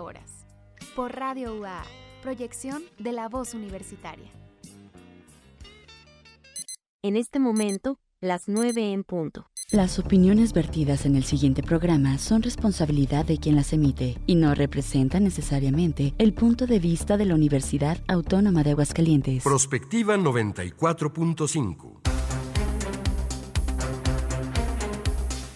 30 horas. Por Radio UA, proyección de la voz universitaria. En este momento, las 9 en punto. Las opiniones vertidas en el siguiente programa son responsabilidad de quien las emite y no representan necesariamente el punto de vista de la Universidad Autónoma de Aguascalientes. Prospectiva 94.5.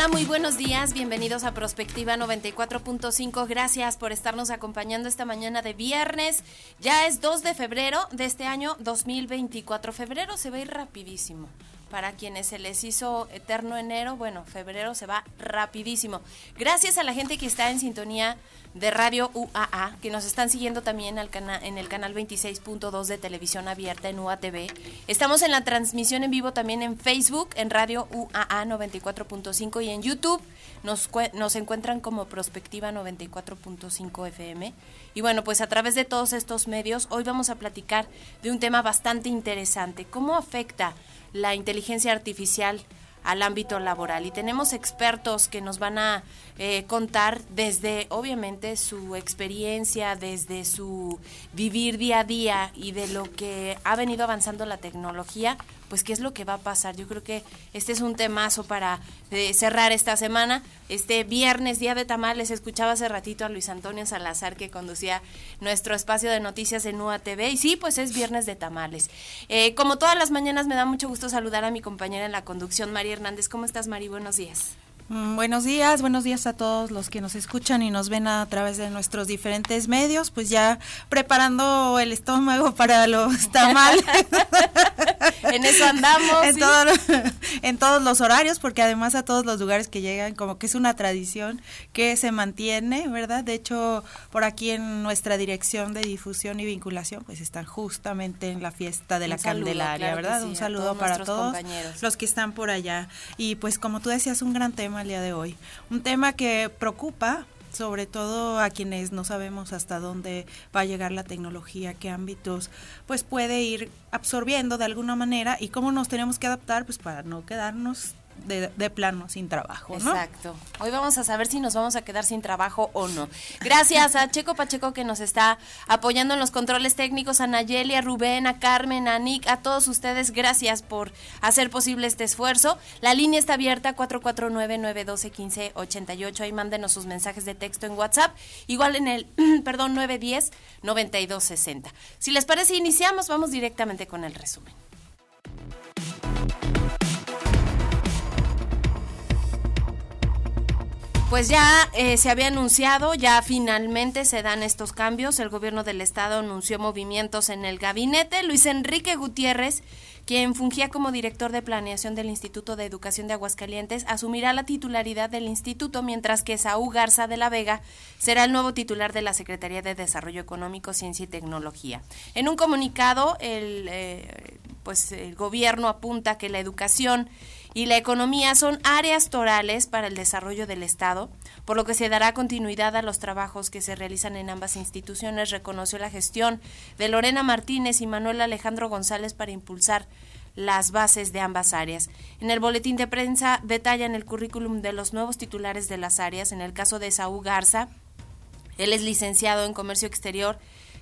Hola, muy buenos días. Bienvenidos a Prospectiva 94.5. Gracias por estarnos acompañando esta mañana de viernes. Ya es 2 de febrero de este año 2024. Febrero se va a ir rapidísimo. Para quienes se les hizo eterno enero, bueno, febrero se va rapidísimo. Gracias a la gente que está en sintonía de Radio UAA, que nos están siguiendo también en el canal 26.2 de televisión abierta en UATV. Estamos en la transmisión en vivo también en Facebook, en Radio UAA 94.5 y en YouTube nos, nos encuentran como Prospectiva 94.5 FM. Y bueno, pues a través de todos estos medios, hoy vamos a platicar de un tema bastante interesante. ¿Cómo afecta la inteligencia artificial al ámbito laboral. Y tenemos expertos que nos van a eh, contar desde obviamente su experiencia, desde su vivir día a día y de lo que ha venido avanzando la tecnología, pues qué es lo que va a pasar. Yo creo que este es un temazo para eh, cerrar esta semana. Este viernes, día de tamales, escuchaba hace ratito a Luis Antonio Salazar que conducía nuestro espacio de noticias en UATV y sí, pues es viernes de tamales. Eh, como todas las mañanas me da mucho gusto saludar a mi compañera en la conducción, María Hernández. ¿Cómo estás, Mari? Buenos días. Mm, buenos días, buenos días a todos los que nos escuchan y nos ven a través de nuestros diferentes medios, pues ya preparando el estómago para los tamales. en eso andamos. En, en, todos los horarios, porque además a todos los lugares que llegan, como que es una tradición que se mantiene, ¿verdad? De hecho, por aquí en nuestra dirección de difusión y vinculación, pues están justamente en la fiesta de la Candelaria, ¿verdad? Un saludo para todos los que están por allá. Y pues como tú decías, un gran tema el día de hoy. Un tema que preocupa sobre todo a quienes no sabemos hasta dónde va a llegar la tecnología, qué ámbitos pues puede ir absorbiendo de alguna manera y cómo nos tenemos que adaptar pues para no quedarnos de, plano sin trabajo. Exacto. Hoy vamos a saber si nos vamos a quedar sin trabajo o no. Gracias a Checo Pacheco que nos está apoyando en los controles técnicos, a Nayeli, a Rubén, a Carmen, a Nick, a todos ustedes, gracias por hacer posible este esfuerzo. La línea está abierta 449-912-1588. Ahí mándenos sus mensajes de texto en WhatsApp. Igual en el, perdón, 910-9260. Si les parece, iniciamos, vamos directamente con el resumen. Pues ya eh, se había anunciado, ya finalmente se dan estos cambios. El gobierno del estado anunció movimientos en el gabinete. Luis Enrique Gutiérrez, quien fungía como director de planeación del Instituto de Educación de Aguascalientes, asumirá la titularidad del instituto, mientras que Saúl Garza de la Vega será el nuevo titular de la Secretaría de Desarrollo Económico, Ciencia y Tecnología. En un comunicado, el, eh, pues el gobierno apunta que la educación y la economía son áreas torales para el desarrollo del Estado, por lo que se dará continuidad a los trabajos que se realizan en ambas instituciones, reconoció la gestión de Lorena Martínez y Manuel Alejandro González para impulsar las bases de ambas áreas. En el boletín de prensa detallan el currículum de los nuevos titulares de las áreas. En el caso de Saúl Garza, él es licenciado en Comercio Exterior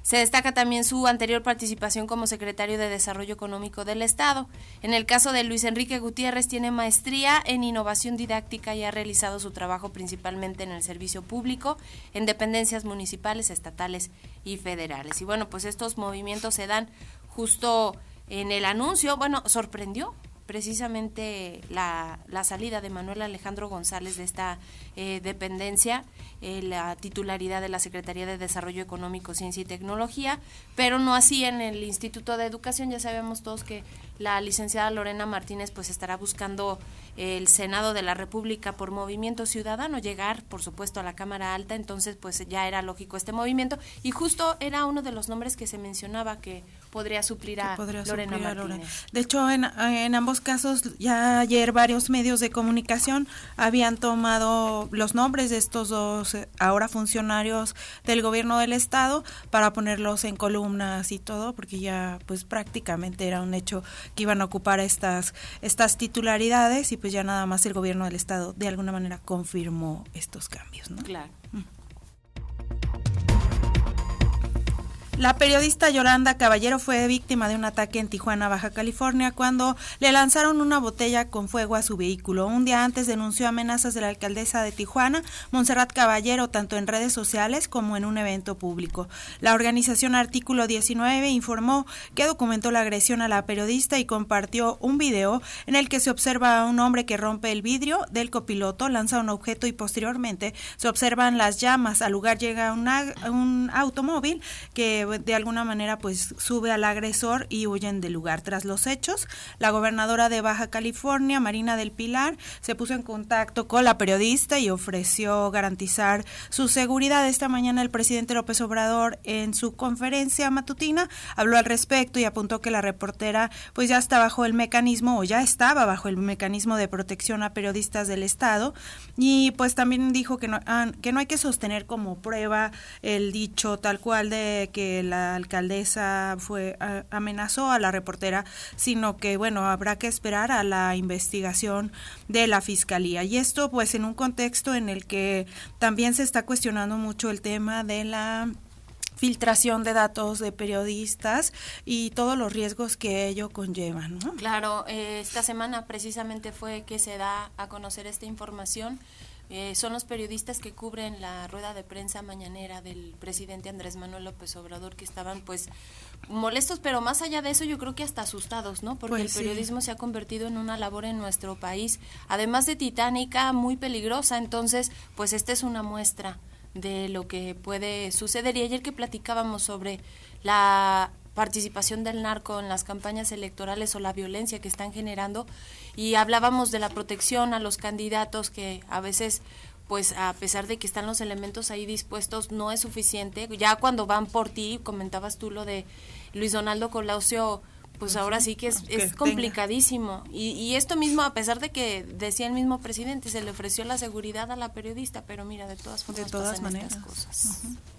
se destaca también su anterior participación como secretario de Desarrollo Económico del Estado. En el caso de Luis Enrique Gutiérrez, tiene maestría en innovación didáctica y ha realizado su trabajo principalmente en el servicio público, en dependencias municipales, estatales y federales. Y bueno, pues estos movimientos se dan justo en el anuncio, bueno, sorprendió precisamente la, la, salida de Manuel Alejandro González de esta eh, dependencia, eh, la titularidad de la Secretaría de Desarrollo Económico, Ciencia y Tecnología, pero no así en el Instituto de Educación. Ya sabemos todos que la licenciada Lorena Martínez pues estará buscando el Senado de la República por Movimiento Ciudadano llegar, por supuesto, a la Cámara Alta, entonces pues ya era lógico este movimiento y justo era uno de los nombres que se mencionaba que podría suplir a Lorena Martínez. De hecho, en, en, ambos casos, ya ayer varios medios de comunicación habían tomado los nombres de estos dos eh, ahora funcionarios del gobierno del estado para ponerlos en columnas y todo, porque ya pues prácticamente era un hecho que iban a ocupar estas estas titularidades y pues ya nada más el gobierno del estado de alguna manera confirmó estos cambios, ¿no? Claro. La periodista Yolanda Caballero fue víctima de un ataque en Tijuana, Baja California, cuando le lanzaron una botella con fuego a su vehículo. Un día antes denunció amenazas de la alcaldesa de Tijuana, Montserrat Caballero, tanto en redes sociales como en un evento público. La organización Artículo 19 informó que documentó la agresión a la periodista y compartió un video en el que se observa a un hombre que rompe el vidrio del copiloto, lanza un objeto y posteriormente se observan las llamas. Al lugar llega un automóvil que de alguna manera pues sube al agresor y huyen del lugar. Tras los hechos, la gobernadora de Baja California, Marina del Pilar, se puso en contacto con la periodista y ofreció garantizar su seguridad. Esta mañana el presidente López Obrador en su conferencia matutina habló al respecto y apuntó que la reportera pues ya está bajo el mecanismo o ya estaba bajo el mecanismo de protección a periodistas del Estado y pues también dijo que no, ah, que no hay que sostener como prueba el dicho tal cual de que la alcaldesa fue amenazó a la reportera, sino que bueno, habrá que esperar a la investigación de la fiscalía. Y esto pues en un contexto en el que también se está cuestionando mucho el tema de la filtración de datos de periodistas y todos los riesgos que ello conlleva. Claro, eh, esta semana precisamente fue que se da a conocer esta información eh, son los periodistas que cubren la rueda de prensa mañanera del presidente Andrés Manuel López Obrador que estaban pues molestos, pero más allá de eso yo creo que hasta asustados, ¿no? Porque pues el periodismo se ha convertido en una labor en nuestro país, además de titánica, muy peligrosa, entonces pues esta es una muestra de lo que puede suceder. Y ayer que platicábamos sobre la participación del narco en las campañas electorales o la violencia que están generando y hablábamos de la protección a los candidatos que a veces pues a pesar de que están los elementos ahí dispuestos no es suficiente ya cuando van por ti comentabas tú lo de Luis Donaldo Colosio pues ahora sí que es, es complicadísimo. Y, y, esto mismo, a pesar de que decía el mismo presidente, se le ofreció la seguridad a la periodista, pero mira, de todas formas, de todas maneras. cosas. Y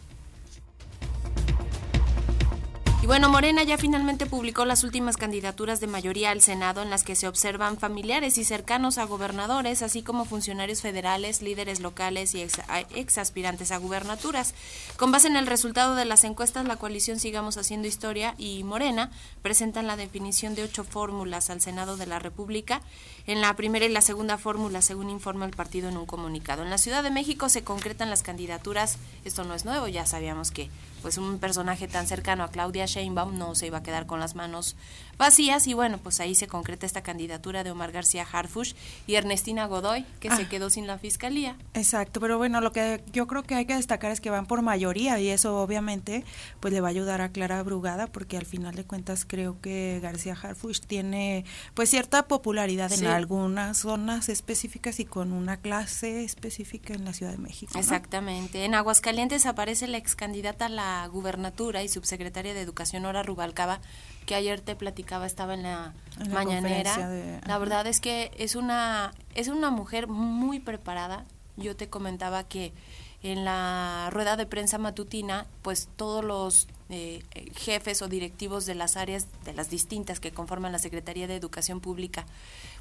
bueno, Morena ya finalmente publicó las últimas candidaturas de mayoría al Senado en las que se observan familiares y cercanos a gobernadores, así como funcionarios federales, líderes locales y ex, aspirantes a gubernaturas. Con base en el resultado de las encuestas, la coalición Sigamos Haciendo Historia y Morena presentan la definición de ocho fórmulas al Senado de la República. En la primera y la segunda fórmula, según informa el partido en un comunicado. En la Ciudad de México se concretan las candidaturas, esto no es nuevo, ya sabíamos que pues un personaje tan cercano a Claudia Sheinbaum no se iba a quedar con las manos vacías y bueno, pues ahí se concreta esta candidatura de Omar García Harfush y Ernestina Godoy, que se ah. quedó sin la fiscalía. Exacto, pero bueno, lo que yo creo que hay que destacar es que van por mayoría y eso obviamente pues le va a ayudar a Clara Brugada porque al final de cuentas creo que García Harfush tiene pues cierta popularidad en algunas zonas específicas y con una clase específica en la Ciudad de México. Exactamente. En Aguascalientes aparece la ex candidata a la gubernatura y subsecretaria de Educación Ora Rubalcaba que ayer te platicaba estaba en la, mañanera. La verdad es que es una es una mujer muy preparada. Yo te comentaba que en la rueda de prensa matutina, pues todos los eh, jefes o directivos de las áreas, de las distintas que conforman la Secretaría de Educación Pública,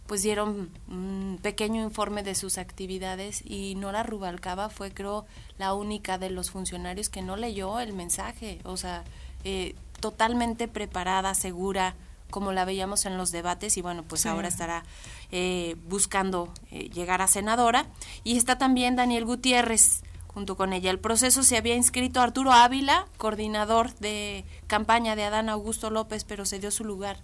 pues dieron un pequeño informe de sus actividades y Nora Rubalcaba fue, creo, la única de los funcionarios que no leyó el mensaje. O sea, eh, totalmente preparada, segura, como la veíamos en los debates y bueno, pues ahora estará eh, buscando eh, llegar a senadora. Y está también Daniel Gutiérrez junto con ella. El proceso se había inscrito Arturo Ávila, coordinador de campaña de Adán Augusto López, pero se dio su lugar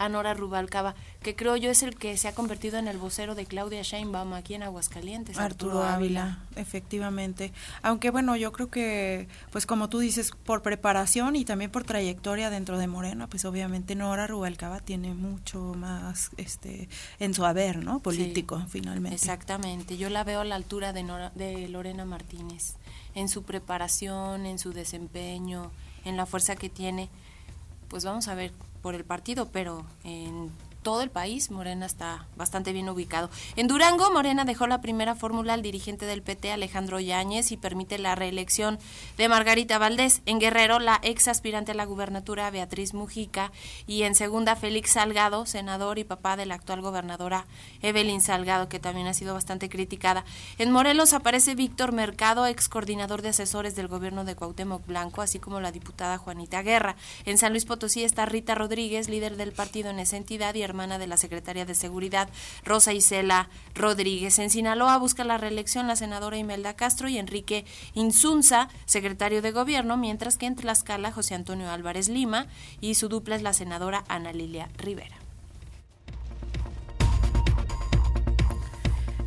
a Nora Rubalcaba, que creo yo es el que se ha convertido en el vocero de Claudia Sheinbaum aquí en Aguascalientes. Arturo, Ávila, efectivamente. Aunque bueno, yo creo que, pues como tú dices, por preparación y también por trayectoria dentro de Morena, pues obviamente Nora Rubalcaba tiene mucho más este en su haber, ¿no? Político, finalmente. Exactamente. Yo la veo a la altura de, Nora, de Lorena Martínez, en su preparación, en su desempeño, en la fuerza que tiene. Pues vamos a ver por el partido, pero en todo el país, Morena está bastante bien ubicado. En Durango, Morena dejó la primera fórmula al dirigente del PT, Alejandro Yáñez, y permite la reelección de Margarita Valdés. En Guerrero, la ex aspirante a la gubernatura, Beatriz Mujica, y en segunda, Félix Salgado, senador y papá de la actual gobernadora Evelyn Salgado, que también ha sido bastante criticada. En Morelos aparece Víctor Mercado, ex coordinador de asesores del gobierno de Cuauhtémoc Blanco, así como la diputada Juanita Guerra. En San Luis Potosí está Rita Rodríguez, líder del partido en esa entidad y hermana de la secretaria de Seguridad, Rosa Isela Rodríguez. En Sinaloa busca la reelección la senadora Imelda Castro y Enrique Insunza, secretario de Gobierno, mientras que en Tlaxcala José Antonio Álvarez Lima y su dupla es la senadora Ana Lilia Rivera.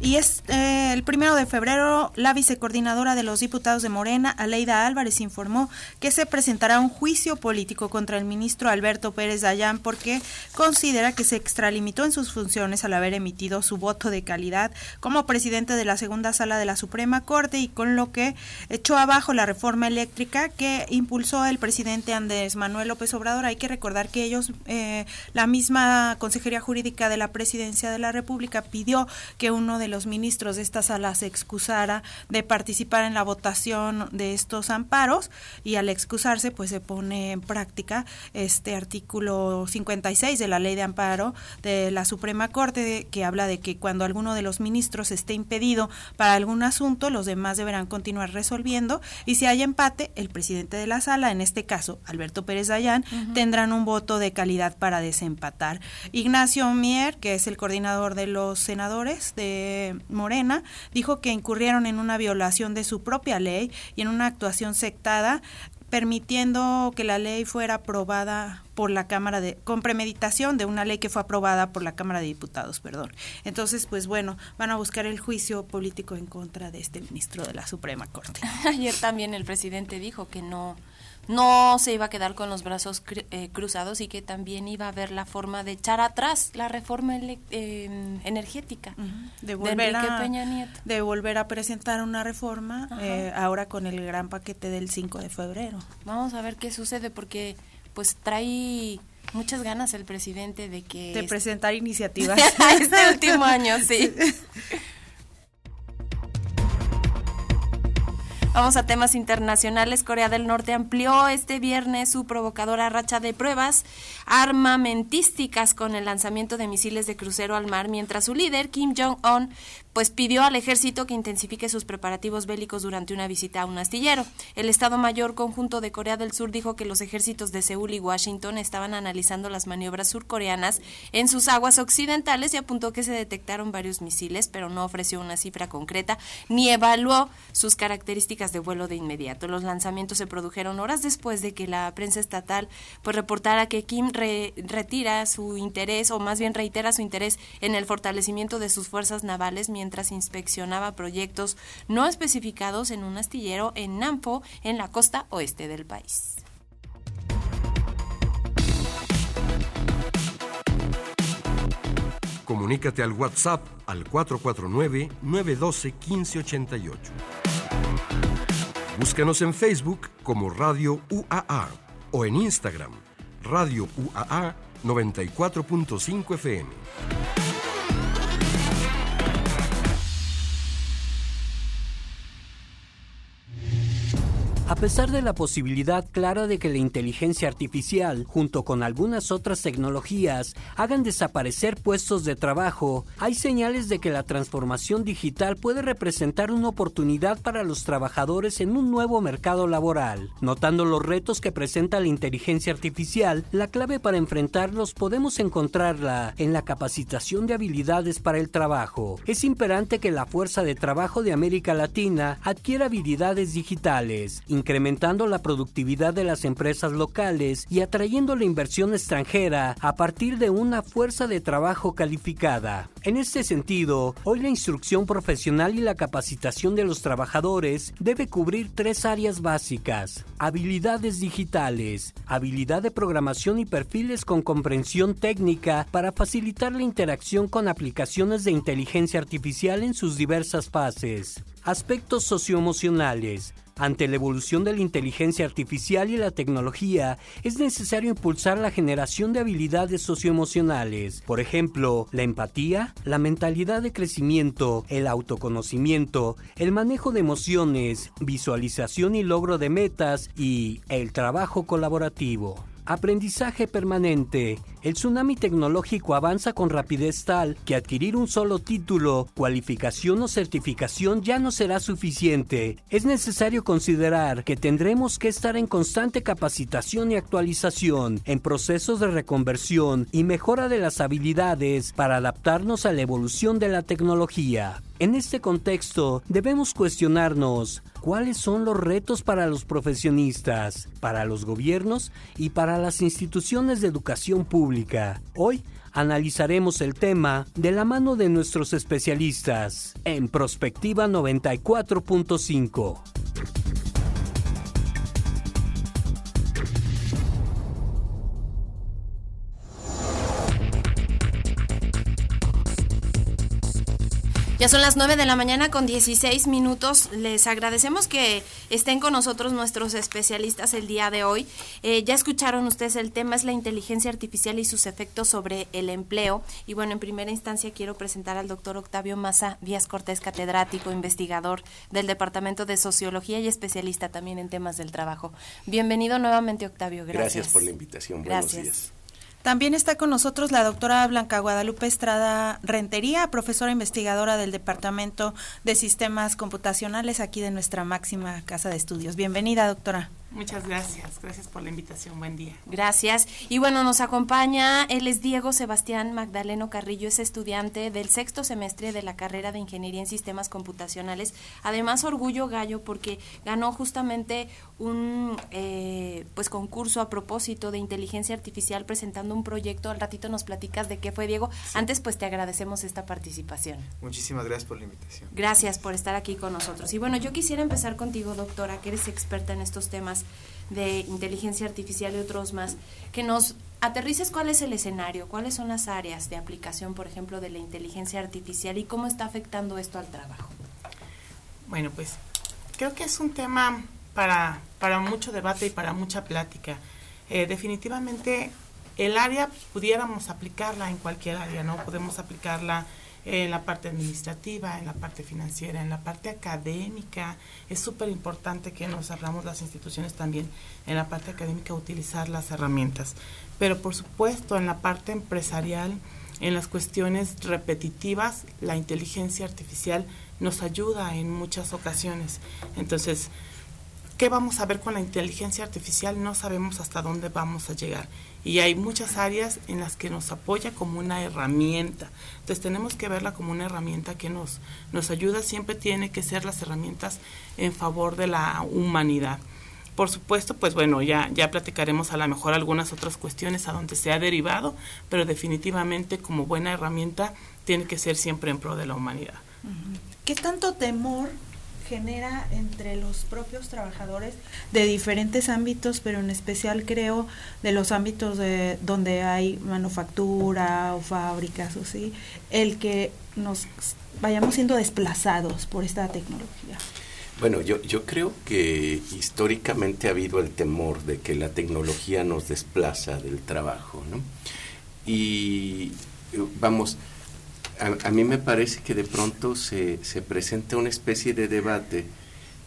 Y es eh, el primero de febrero, la vicecoordinadora de los diputados de Morena, Aleida Álvarez, informó que se presentará un juicio político contra el ministro Alberto Pérez Dayán porque considera que se extralimitó en sus funciones al haber emitido su voto de calidad como presidente de la segunda sala de la Suprema Corte y con lo que echó abajo la reforma eléctrica que impulsó el presidente Andrés Manuel López Obrador. Hay que recordar que ellos, eh, la misma Consejería Jurídica de la Presidencia de la República pidió que uno de los ministros de esta sala se excusara de participar en la votación de estos amparos y al excusarse pues se pone en práctica este artículo 56 de la ley de amparo de la Suprema Corte que habla de que cuando alguno de los ministros esté impedido para algún asunto los demás deberán continuar resolviendo y si hay empate el presidente de la sala en este caso Alberto Pérez Dayán tendrán un voto de calidad para desempatar. Ignacio Mier que es el coordinador de los senadores de Morena, dijo que incurrieron en una violación de su propia ley y en una actuación sectada permitiendo que la ley fuera aprobada por la Cámara de con premeditación de una ley que fue aprobada por la Cámara de Diputados, perdón. Entonces, pues bueno, van a buscar el juicio político en contra de este ministro de la Suprema Corte. Ayer también el presidente dijo que no no se iba a quedar con los brazos eh, cruzados y que también iba a haber la forma de echar atrás la reforma em, energética de, volver a, Peña Nieto. de volver a presentar una reforma eh, ahora con el gran paquete del 5 de febrero. Vamos a ver qué sucede porque pues trae muchas ganas el presidente de que... De presentar iniciativas. este último año, sí. Vamos a temas internacionales. Corea del Norte amplió este viernes su provocadora racha de pruebas armamentísticas con el lanzamiento de misiles de crucero al mar, mientras su líder, Kim Jong-un, pues pidió al ejército que intensifique sus preparativos bélicos durante una visita a un astillero. El Estado Mayor Conjunto de Corea del Sur dijo que los ejércitos de Seúl y Washington estaban analizando las maniobras surcoreanas en sus aguas occidentales y apuntó que se detectaron varios misiles, pero no ofreció una cifra concreta ni evaluó sus características de vuelo de inmediato. Los lanzamientos se produjeron horas después de que la prensa estatal pues reportara que Kim retira su interés o más bien reitera su interés en el fortalecimiento de sus fuerzas navales inspeccionaba proyectos no especificados en un astillero en Nampo, en la costa oeste del país. Comunícate al WhatsApp al 449-912-1588. Búscanos en Facebook como Radio UAA o en Instagram, Radio UAA 94.5 FM. A pesar de la posibilidad clara de que la inteligencia artificial, junto con algunas otras tecnologías, hagan desaparecer puestos de trabajo, hay señales de que la transformación digital puede representar una oportunidad para los trabajadores en un nuevo mercado laboral. Notando los retos que presenta la inteligencia artificial, la clave para enfrentarlos podemos encontrarla en la capacitación de habilidades para el trabajo. Es imperante que la fuerza de trabajo de América Latina adquiera habilidades digitales, incrementando la productividad de las empresas locales y atrayendo la inversión extranjera a partir de una fuerza de trabajo calificada. En este sentido, hoy la instrucción profesional y la capacitación de los trabajadores debe cubrir tres áreas básicas. Habilidades digitales, habilidad de programación y perfiles con comprensión técnica para facilitar la interacción con aplicaciones de inteligencia artificial en sus diversas fases. Aspectos socioemocionales, ante la evolución de la inteligencia artificial y la tecnología, es necesario impulsar la generación de habilidades socioemocionales, por ejemplo, la empatía, la mentalidad de crecimiento, el autoconocimiento, el manejo de emociones, visualización y logro de metas y el trabajo colaborativo. Aprendizaje permanente. El tsunami tecnológico avanza con rapidez tal que adquirir un solo título, cualificación o certificación ya no será suficiente. Es necesario considerar que tendremos que estar en constante capacitación y actualización, en procesos de reconversión y mejora de las habilidades para adaptarnos a la evolución de la tecnología. En este contexto, debemos cuestionarnos cuáles son los retos para los profesionistas, para los gobiernos y para las instituciones de educación pública. Hoy analizaremos el tema de la mano de nuestros especialistas en Prospectiva 94.5. Ya son las 9 de la mañana con 16 minutos. Les agradecemos que estén con nosotros nuestros especialistas el día de hoy. Eh, ya escucharon ustedes el tema, es la inteligencia artificial y sus efectos sobre el empleo. Y bueno, en primera instancia quiero presentar al doctor Octavio Maza Díaz Cortés, catedrático, investigador del Departamento de Sociología y especialista también en temas del trabajo. Bienvenido nuevamente, Octavio. Gracias. Gracias por la invitación. Buenos días. También está con nosotros la doctora Blanca Guadalupe Estrada Rentería, profesora investigadora del Departamento de Sistemas Computacionales aquí de nuestra máxima casa de estudios. Bienvenida, doctora. Muchas gracias, gracias por la invitación, buen día. Gracias. Y bueno, nos acompaña, él es Diego Sebastián Magdaleno Carrillo, es estudiante del sexto semestre de la carrera de Ingeniería en Sistemas Computacionales. Además, orgullo gallo porque ganó justamente un eh, pues concurso a propósito de inteligencia artificial presentando un proyecto. Al ratito nos platicas de qué fue, Diego. Antes, pues te agradecemos esta participación. Muchísimas gracias por la invitación. Gracias por estar aquí con nosotros. Y bueno, yo quisiera empezar contigo, doctora, que eres experta en estos temas de inteligencia artificial y otros más, que nos aterrices cuál es el escenario, cuáles son las áreas de aplicación, por ejemplo, de la inteligencia artificial y cómo está afectando esto al trabajo. Bueno, pues creo que es un tema para, para mucho debate y para mucha plática. Eh, definitivamente el área pudiéramos aplicarla en cualquier área, ¿no? Podemos aplicarla en la parte administrativa, en la parte financiera, en la parte académica. Es súper importante que nos hablamos las instituciones también en la parte académica utilizar las herramientas. Pero por supuesto en la parte empresarial, en las cuestiones repetitivas, la inteligencia artificial nos ayuda en muchas ocasiones. Entonces, ¿qué vamos a ver con la inteligencia artificial? No sabemos hasta dónde vamos a llegar y hay muchas áreas en las que nos apoya como una herramienta. Entonces tenemos que verla como una herramienta que nos, nos ayuda, siempre tiene que ser las herramientas en favor de la humanidad. Por supuesto, pues bueno, ya, ya platicaremos a lo mejor algunas otras cuestiones a donde se ha derivado, pero definitivamente como buena herramienta tiene que ser siempre en pro de la humanidad. ¿Qué tanto temor genera entre los propios trabajadores de diferentes ámbitos, pero en especial creo de los ámbitos de donde hay manufactura o fábricas o sí, el que nos vayamos siendo desplazados por esta tecnología. Bueno, yo, yo creo que históricamente ha habido el temor de que la tecnología nos desplaza del trabajo, ¿no? Y vamos, a, mí me parece que de pronto se, se presenta una especie de debate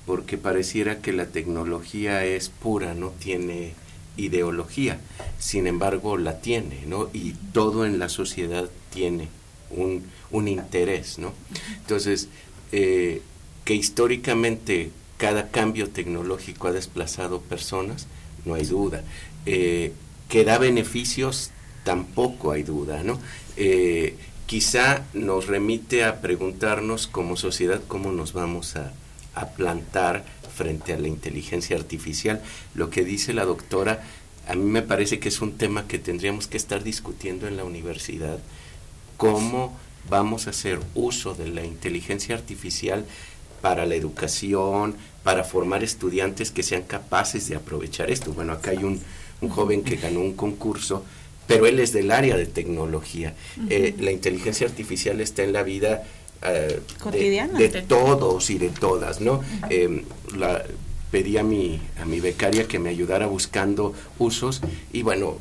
porque pareciera que la tecnología es pura, no tiene ideología, sin embargo la tiene, ¿no? Y todo en la sociedad tiene un, un interés, ¿no? Entonces, eh, que históricamente cada cambio tecnológico ha desplazado personas, no hay duda. Eh, que da beneficios, tampoco hay duda, ¿no? Eh, quizá nos remite a preguntarnos como sociedad cómo nos vamos a, plantar frente a la inteligencia artificial. Lo que dice la doctora, a mí me parece que es un tema que tendríamos que estar discutiendo en la universidad, cómo vamos a hacer uso de la inteligencia artificial para la educación, para formar estudiantes que sean capaces de aprovechar esto. Bueno, acá hay un, un joven que ganó un concurso, pero él es del área de tecnología. Eh, la inteligencia artificial está en la vida eh, Cotidiana. De, todos y de todas, ¿no? Eh, la, pedí a mi, a mi becaria que me ayudara buscando usos y bueno,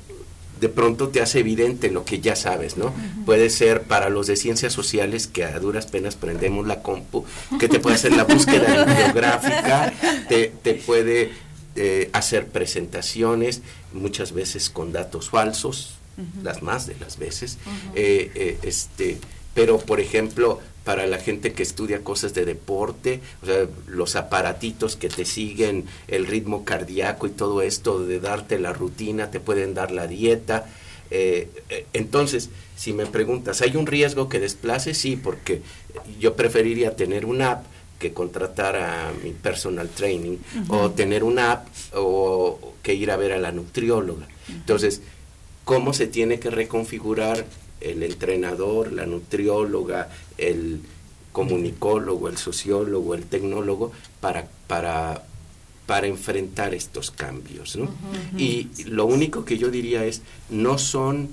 de pronto te hace evidente lo que ya sabes, ¿no? Puede ser para los de ciencias sociales que a duras penas prendemos la compu, que te puede hacer la búsqueda bibliográfica, te, te puede eh, hacer presentaciones, muchas veces con datos falsos, las más de las veces, eh, eh, este, pero por ejemplo, para la gente que estudia cosas de deporte, o sea, los aparatitos que te siguen el ritmo cardíaco y todo esto de darte la rutina, te pueden dar la dieta. Eh, entonces, si me preguntas, ¿hay un riesgo que desplace? Sí, porque yo preferiría tener una app que contratar a mi personal training o tener una app o que ir a ver a la nutrióloga. Entonces, ¿cómo se tiene que reconfigurar el entrenador, la nutrióloga, el comunicólogo, el sociólogo, el tecnólogo, para, para, para enfrentar estos cambios. ¿no? Y lo único que yo diría es, no son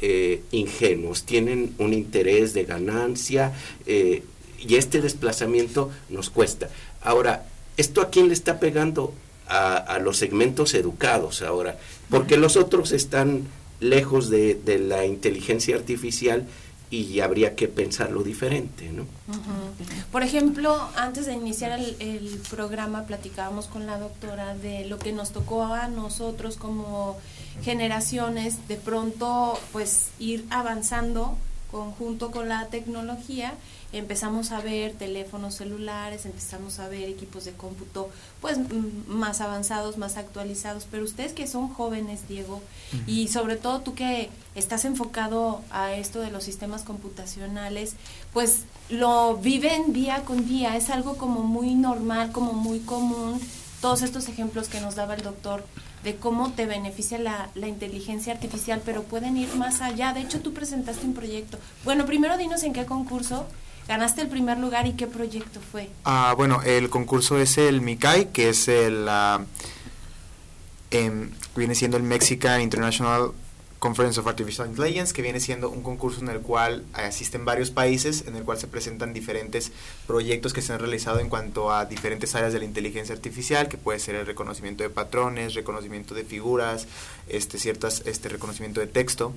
eh, ingenuos, tienen un interés de ganancia eh, y este desplazamiento nos cuesta. Ahora, ¿esto a quién le está pegando? A, a los segmentos educados ahora, porque los otros están lejos de, de la inteligencia artificial y habría que pensarlo diferente, ¿no? Por ejemplo, antes de iniciar el, el, programa platicábamos con la doctora de lo que nos tocó a nosotros como generaciones, de pronto pues ir avanzando conjunto con la tecnología empezamos a ver teléfonos celulares, empezamos a ver equipos de cómputo pues más avanzados, más actualizados, pero ustedes que son jóvenes, Diego, y sobre todo tú que estás enfocado a esto de los sistemas computacionales, pues lo viven día con día, es algo como muy normal, como muy común, todos estos ejemplos que nos daba el doctor de cómo te beneficia la, la, inteligencia artificial, pero pueden ir más allá. De hecho, tú presentaste un proyecto. Bueno, primero dinos en qué concurso Ganaste el primer lugar y qué proyecto fue. Ah, bueno, el concurso es el MICAI, que es el uh, viene siendo el Mexican International Conference of Artificial Intelligence, que viene siendo un concurso en el cual asisten varios países, en el cual se presentan diferentes proyectos que se han realizado en cuanto a diferentes áreas de la inteligencia artificial, que puede ser el reconocimiento de patrones, reconocimiento de figuras, este, ciertas, este reconocimiento de texto.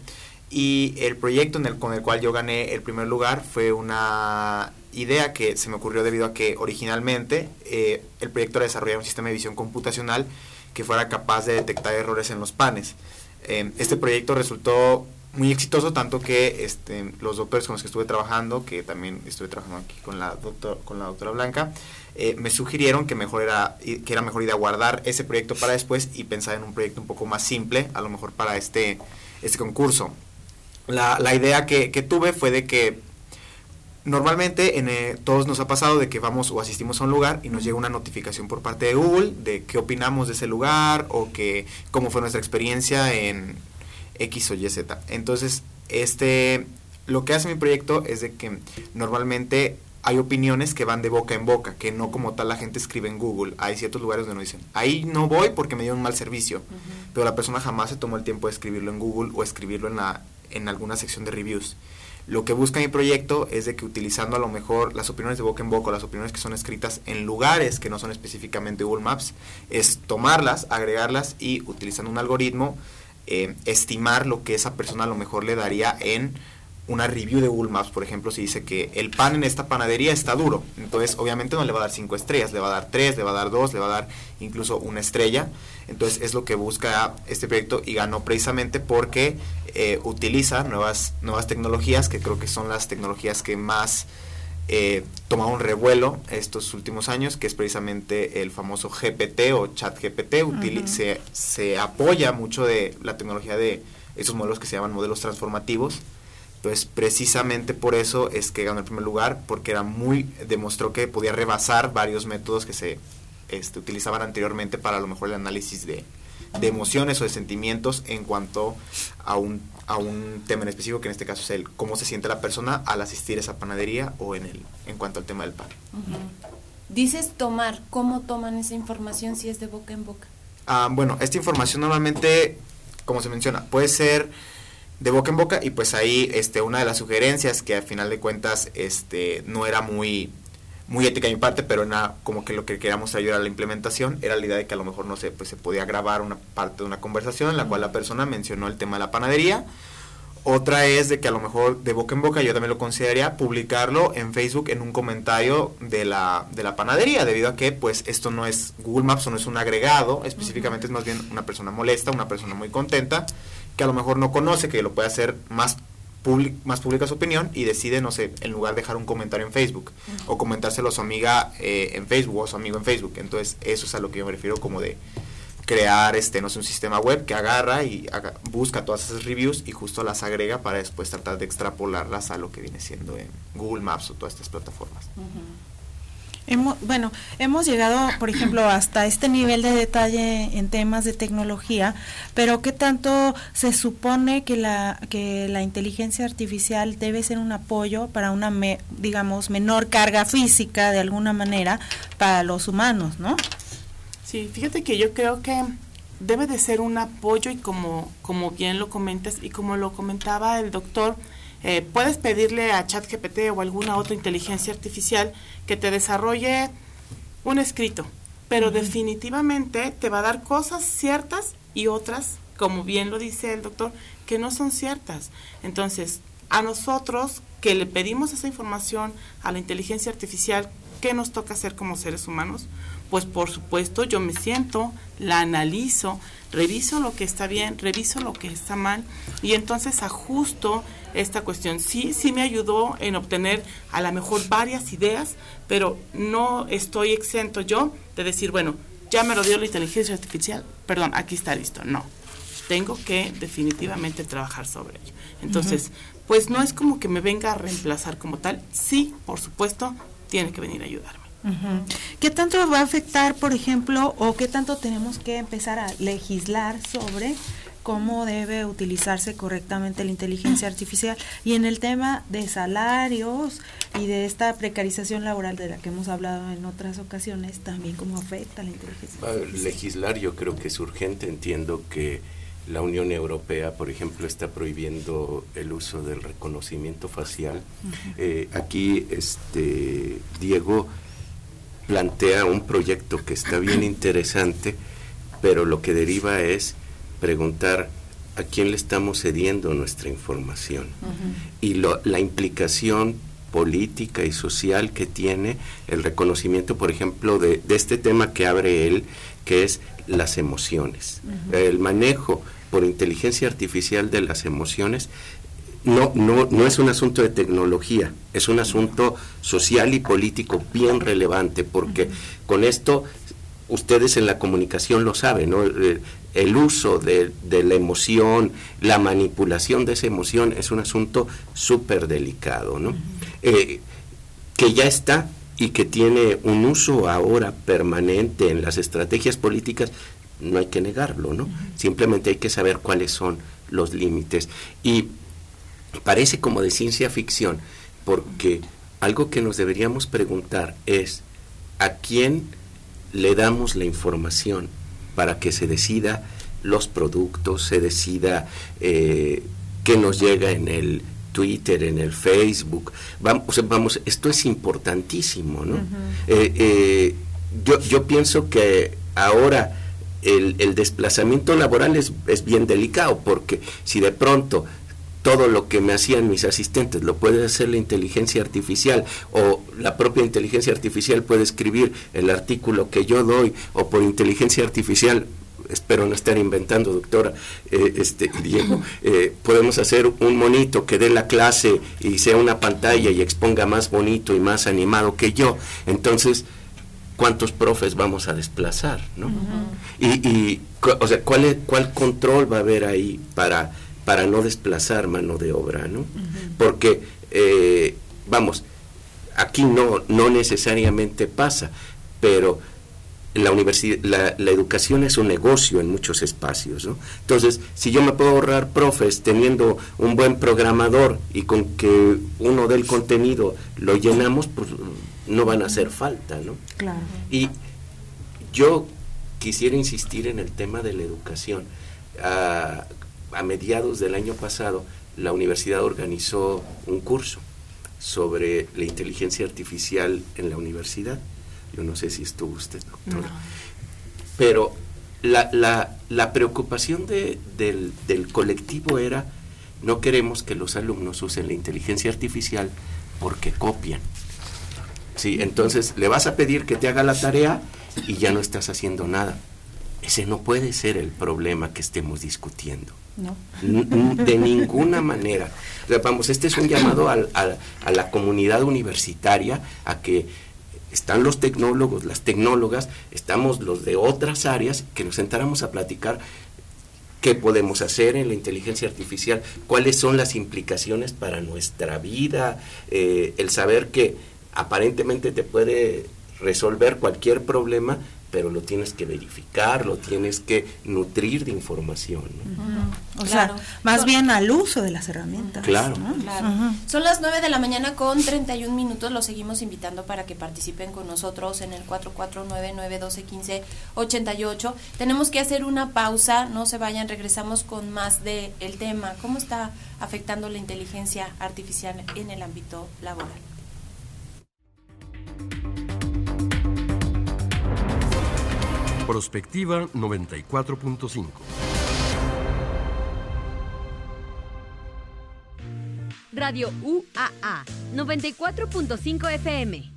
Y el proyecto en el, con el cual yo gané el primer lugar fue una idea que se me ocurrió debido a que originalmente eh, el proyecto era desarrollar un sistema de visión computacional que fuera capaz de detectar errores en los panes. Eh, este proyecto resultó muy exitoso, tanto que este, los doctores con los que estuve trabajando, que también estuve trabajando aquí con la, doctor, con la doctora Blanca, eh, me sugirieron que, mejor era, que era mejor idea guardar ese proyecto para después y pensar en un proyecto un poco más simple, a lo mejor para este, este concurso la, la idea que, que, tuve fue de que normalmente en, eh, todos nos ha pasado de que vamos o asistimos a un lugar y nos llega una notificación por parte de Google de qué opinamos de ese lugar o que cómo fue nuestra experiencia en X o Y Z. Entonces, este, lo que hace mi proyecto es de que normalmente hay opiniones que van de boca en boca, que no como tal la gente escribe en Google. Hay ciertos lugares donde nos dicen, ahí no voy porque me dio un mal servicio, pero la persona jamás se tomó el tiempo de escribirlo en Google o escribirlo en la en alguna sección de reviews. Lo que busca mi proyecto es de que utilizando a lo mejor las opiniones de boca en boca, las opiniones que son escritas en lugares que no son específicamente Google Maps, es tomarlas, agregarlas y utilizando un algoritmo, eh, estimar lo que esa persona a lo mejor le daría en una review de Google Maps, por ejemplo, si dice que el pan en esta panadería está duro, entonces obviamente no le va a dar cinco estrellas, le va a dar tres, le va a dar dos, le va a dar incluso una estrella. Entonces es lo que busca este proyecto y ganó precisamente porque eh, utiliza nuevas, nuevas tecnologías, que creo que son las tecnologías que más eh, tomaron revuelo estos últimos años, que es precisamente el famoso GPT o chat GPT. se, se apoya mucho de la tecnología de esos modelos que se llaman modelos transformativos Entonces, precisamente por eso es que ganó el primer lugar, porque era muy, demostró que podía rebasar varios métodos que se este, utilizaban anteriormente para a lo mejor el análisis de, de emociones o de sentimientos en cuanto a un, a un tema en específico, que en este caso es el cómo se siente la persona al asistir a esa panadería o en, el, en cuanto al tema del pan. Dices tomar, ¿cómo toman esa información si es de boca en boca? Ah, bueno, esta información normalmente, como se menciona, puede ser de boca en boca y pues ahí este una de las sugerencias que al final de cuentas este no era muy muy ética de mi parte, pero era como que lo que queríamos ayudar a la implementación era la idea de que a lo mejor, no sé, pues se podía grabar una parte de una conversación en la cual la persona mencionó el tema de la panadería. Otra es de que a lo mejor de boca en boca yo también lo consideraría publicarlo en Facebook en un comentario de la, de la panadería, debido a que pues esto no es Google Maps o no es un agregado, específicamente es más bien una persona molesta, una persona muy contenta, que a lo mejor no conoce, que lo puede hacer más más pública su opinión y decide, no sé, en lugar de dejar un comentario en Facebook o comentárselo a su amiga eh, en Facebook o a su amigo en Facebook. Entonces, eso es a lo que yo me refiero como de crear, este, no sé, un sistema web que agarra y busca todas esas reviews y justo las agrega para después tratar de extrapolarlas a lo que viene siendo en Google Maps o todas estas plataformas. Hemos, bueno, hemos llegado, por ejemplo, hasta este nivel de detalle en temas de tecnología, pero ¿qué tanto se supone que la, que la inteligencia artificial debe ser un apoyo para una, digamos, menor carga física de alguna manera para los humanos, ¿no? Sí, fíjate que yo creo que debe de ser un apoyo y como, como bien lo comentas y como lo comentaba el doctor, eh, puedes pedirle a ChatGPT o alguna otra inteligencia artificial que te desarrolle un escrito, pero definitivamente te va a dar cosas ciertas y otras, como bien lo dice el doctor, que no son ciertas. Entonces, a nosotros que le pedimos esa información a la inteligencia artificial, ¿qué nos toca hacer como seres humanos? Pues por supuesto yo me siento, la analizo, reviso lo que está bien, reviso lo que está mal y entonces ajusto esta cuestión. Sí, sí me ayudó en obtener a lo mejor varias ideas, pero no estoy exento yo de decir, bueno, ya me lo dio la inteligencia artificial, perdón, aquí está listo. No, tengo que definitivamente trabajar sobre ello. Entonces, pues no es como que me venga a reemplazar como tal, sí, por supuesto, tiene que venir a ayudarme. ¿Qué tanto va a afectar, por ejemplo, o qué tanto tenemos que empezar a legislar sobre cómo debe utilizarse correctamente la inteligencia artificial y en el tema de salarios y de esta precarización laboral de la que hemos hablado en otras ocasiones, también cómo afecta la inteligencia artificial. Legislar yo creo que es urgente, entiendo que la Unión Europea, por ejemplo, está prohibiendo el uso del reconocimiento facial. Eh, aquí, este, Diego plantea un proyecto que está bien interesante, pero lo que deriva es preguntar a quién le estamos cediendo nuestra información. Y la implicación política y social que tiene el reconocimiento, por ejemplo, de, este tema que abre él, que es las emociones. El manejo por inteligencia artificial de las emociones no, no, no es un asunto de tecnología, es un asunto social y político bien relevante, porque con esto ustedes en la comunicación lo saben, ¿no? el uso de, la emoción, la manipulación de esa emoción es un asunto súper delicado, ¿no? Eh, que ya está y que tiene un uso ahora permanente en las estrategias políticas, no hay que negarlo, ¿no? Simplemente hay que saber cuáles son los límites. Y parece como de ciencia ficción, porque algo que nos deberíamos preguntar es, ¿a quién le damos la información para que se decida los productos, se decida eh, qué nos llega en el Twitter, en el Facebook. Vamos, vamos esto es importantísimo, ¿no? Eh, eh, yo, yo pienso que ahora el, el desplazamiento laboral es, es, bien delicado, porque si de pronto todo lo que me hacían mis asistentes lo puede hacer la inteligencia artificial o la propia inteligencia artificial puede escribir el artículo que yo doy o por inteligencia artificial espero no estar inventando, doctora eh, este, Diego, eh, podemos hacer un monito que dé la clase y sea una pantalla y exponga más bonito y más animado que yo. Entonces, ¿cuántos profes vamos a desplazar? ¿no? y, y, o sea, ¿cuál, ¿cuál control va a haber ahí para para no desplazar mano de obra, ¿no? Porque, eh, vamos, aquí no, no necesariamente pasa, pero la, universidad, la, educación es un negocio en muchos espacios. ¿no? Entonces, si yo me puedo ahorrar profes teniendo un buen programador y con que uno del contenido lo llenamos, pues no van a hacer falta. ¿no? Claro. Y yo quisiera insistir en el tema de la educación. A, a mediados del año pasado, la universidad organizó un curso sobre la inteligencia artificial en la universidad yo no sé si estuvo usted, doctora. Pero la, la, la preocupación de, del, del colectivo era, no queremos que los alumnos usen la inteligencia artificial porque copian. Sí, entonces le vas a pedir que te haga la tarea y ya no estás haciendo nada. Ese no puede ser el problema que estemos discutiendo. No. De ninguna manera. vamos, este es un llamado a, a la comunidad universitaria a que están los tecnólogos, las tecnólogas, estamos los de otras áreas, que nos sentáramos a platicar qué podemos hacer en la inteligencia artificial, cuáles son las implicaciones para nuestra vida, eh, el saber que aparentemente te puede resolver cualquier problema, pero lo tienes que verificar, lo tienes que nutrir de información. O sea, más bien al uso de las herramientas. Claro. Son las 9 de la mañana con 31 minutos. Los seguimos invitando para que participen con nosotros en el 449-912-1588. Tenemos que hacer una pausa, no se vayan, regresamos con más del el tema. ¿Cómo está afectando la inteligencia artificial en el ámbito laboral? Prospectiva 94.5. Radio UAA 94.5 FM.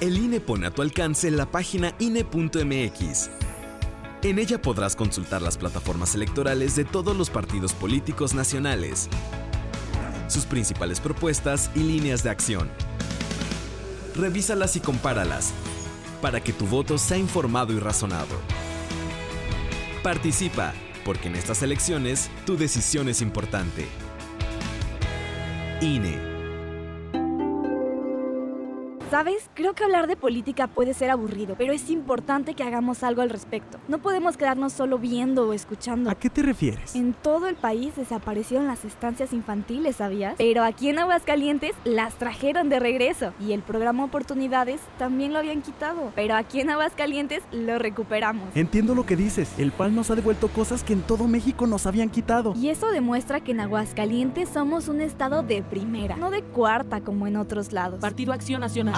El INE pone a tu alcance la página INE.mx. En ella podrás consultar las plataformas electorales de todos los partidos políticos nacionales, sus principales propuestas y líneas de acción. Revísalas y compáralas para que tu voto sea informado y razonado. Participa, porque en estas elecciones tu decisión es importante. INE. ¿Sabes? Creo que hablar de política puede ser aburrido, pero es importante que hagamos algo al respecto. No podemos quedarnos solo viendo o escuchando. ¿A qué te refieres? En todo el país desaparecieron las estancias infantiles, ¿sabías? Pero aquí en Aguascalientes las trajeron de regreso. Y el programa Oportunidades también lo habían quitado. Pero aquí en Aguascalientes lo recuperamos. Entiendo lo que dices. El PAL nos ha devuelto cosas que en todo México nos habían quitado. Y eso demuestra que en Aguascalientes somos un estado de primera, no de cuarta como en otros lados. Partido Acción Nacional.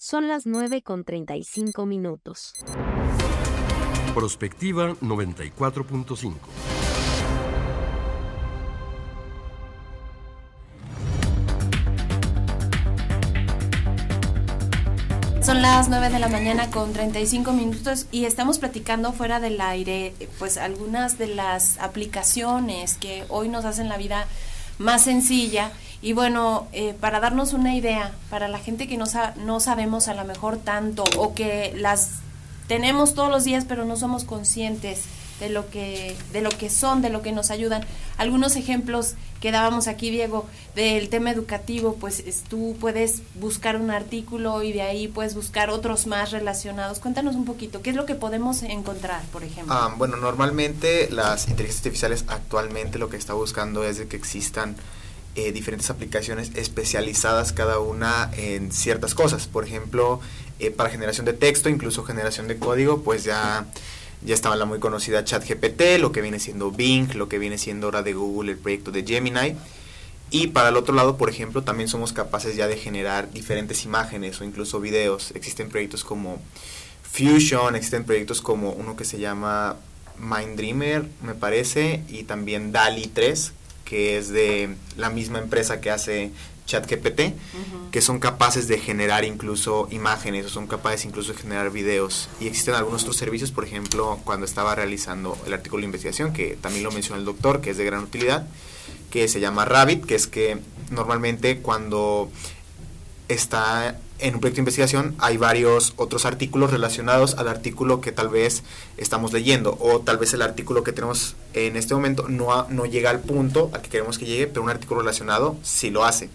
Son las 9 con 35 minutos. Prospectiva 94.5. Son las 9 de la mañana con 35 minutos y estamos platicando fuera del aire pues algunas de las aplicaciones que hoy nos hacen la vida más sencilla y bueno, eh, para darnos una idea, para la gente que no, sa no sabemos a lo mejor tanto o que las tenemos todos los días pero no somos conscientes de lo que de lo que son, de lo que nos ayudan. Algunos ejemplos que dábamos aquí, Diego, del tema educativo, pues es, tú puedes buscar un artículo y de ahí puedes buscar otros más relacionados. Cuéntanos un poquito, ¿qué es lo que podemos encontrar, por ejemplo? Ah, bueno, normalmente las inteligencias artificiales actualmente lo que está buscando es de que existan eh, diferentes aplicaciones especializadas cada una en ciertas cosas. Por ejemplo, eh, para generación de texto, incluso generación de código, pues ya ya estaba la muy conocida ChatGPT, lo que viene siendo Bing, lo que viene siendo ahora de Google el proyecto de Gemini. Y para el otro lado, por ejemplo, también somos capaces ya de generar diferentes imágenes o incluso videos. Existen proyectos como Fusion, existen proyectos como uno que se llama Minddreamer, me parece, y también DALI 3, que es de la misma empresa que hace ChatGPT, que son capaces de generar incluso imágenes o son capaces incluso de generar videos. Y existen algunos otros servicios, por ejemplo, cuando estaba realizando el artículo de investigación, que también lo mencionó el doctor, que es de gran utilidad, que se llama Rabbit, que es que normalmente cuando está en un proyecto de investigación hay varios otros artículos relacionados al artículo que tal vez estamos leyendo o tal vez el artículo que tenemos en este momento no, no llega al punto al que queremos que llegue, pero un artículo relacionado sí lo hace.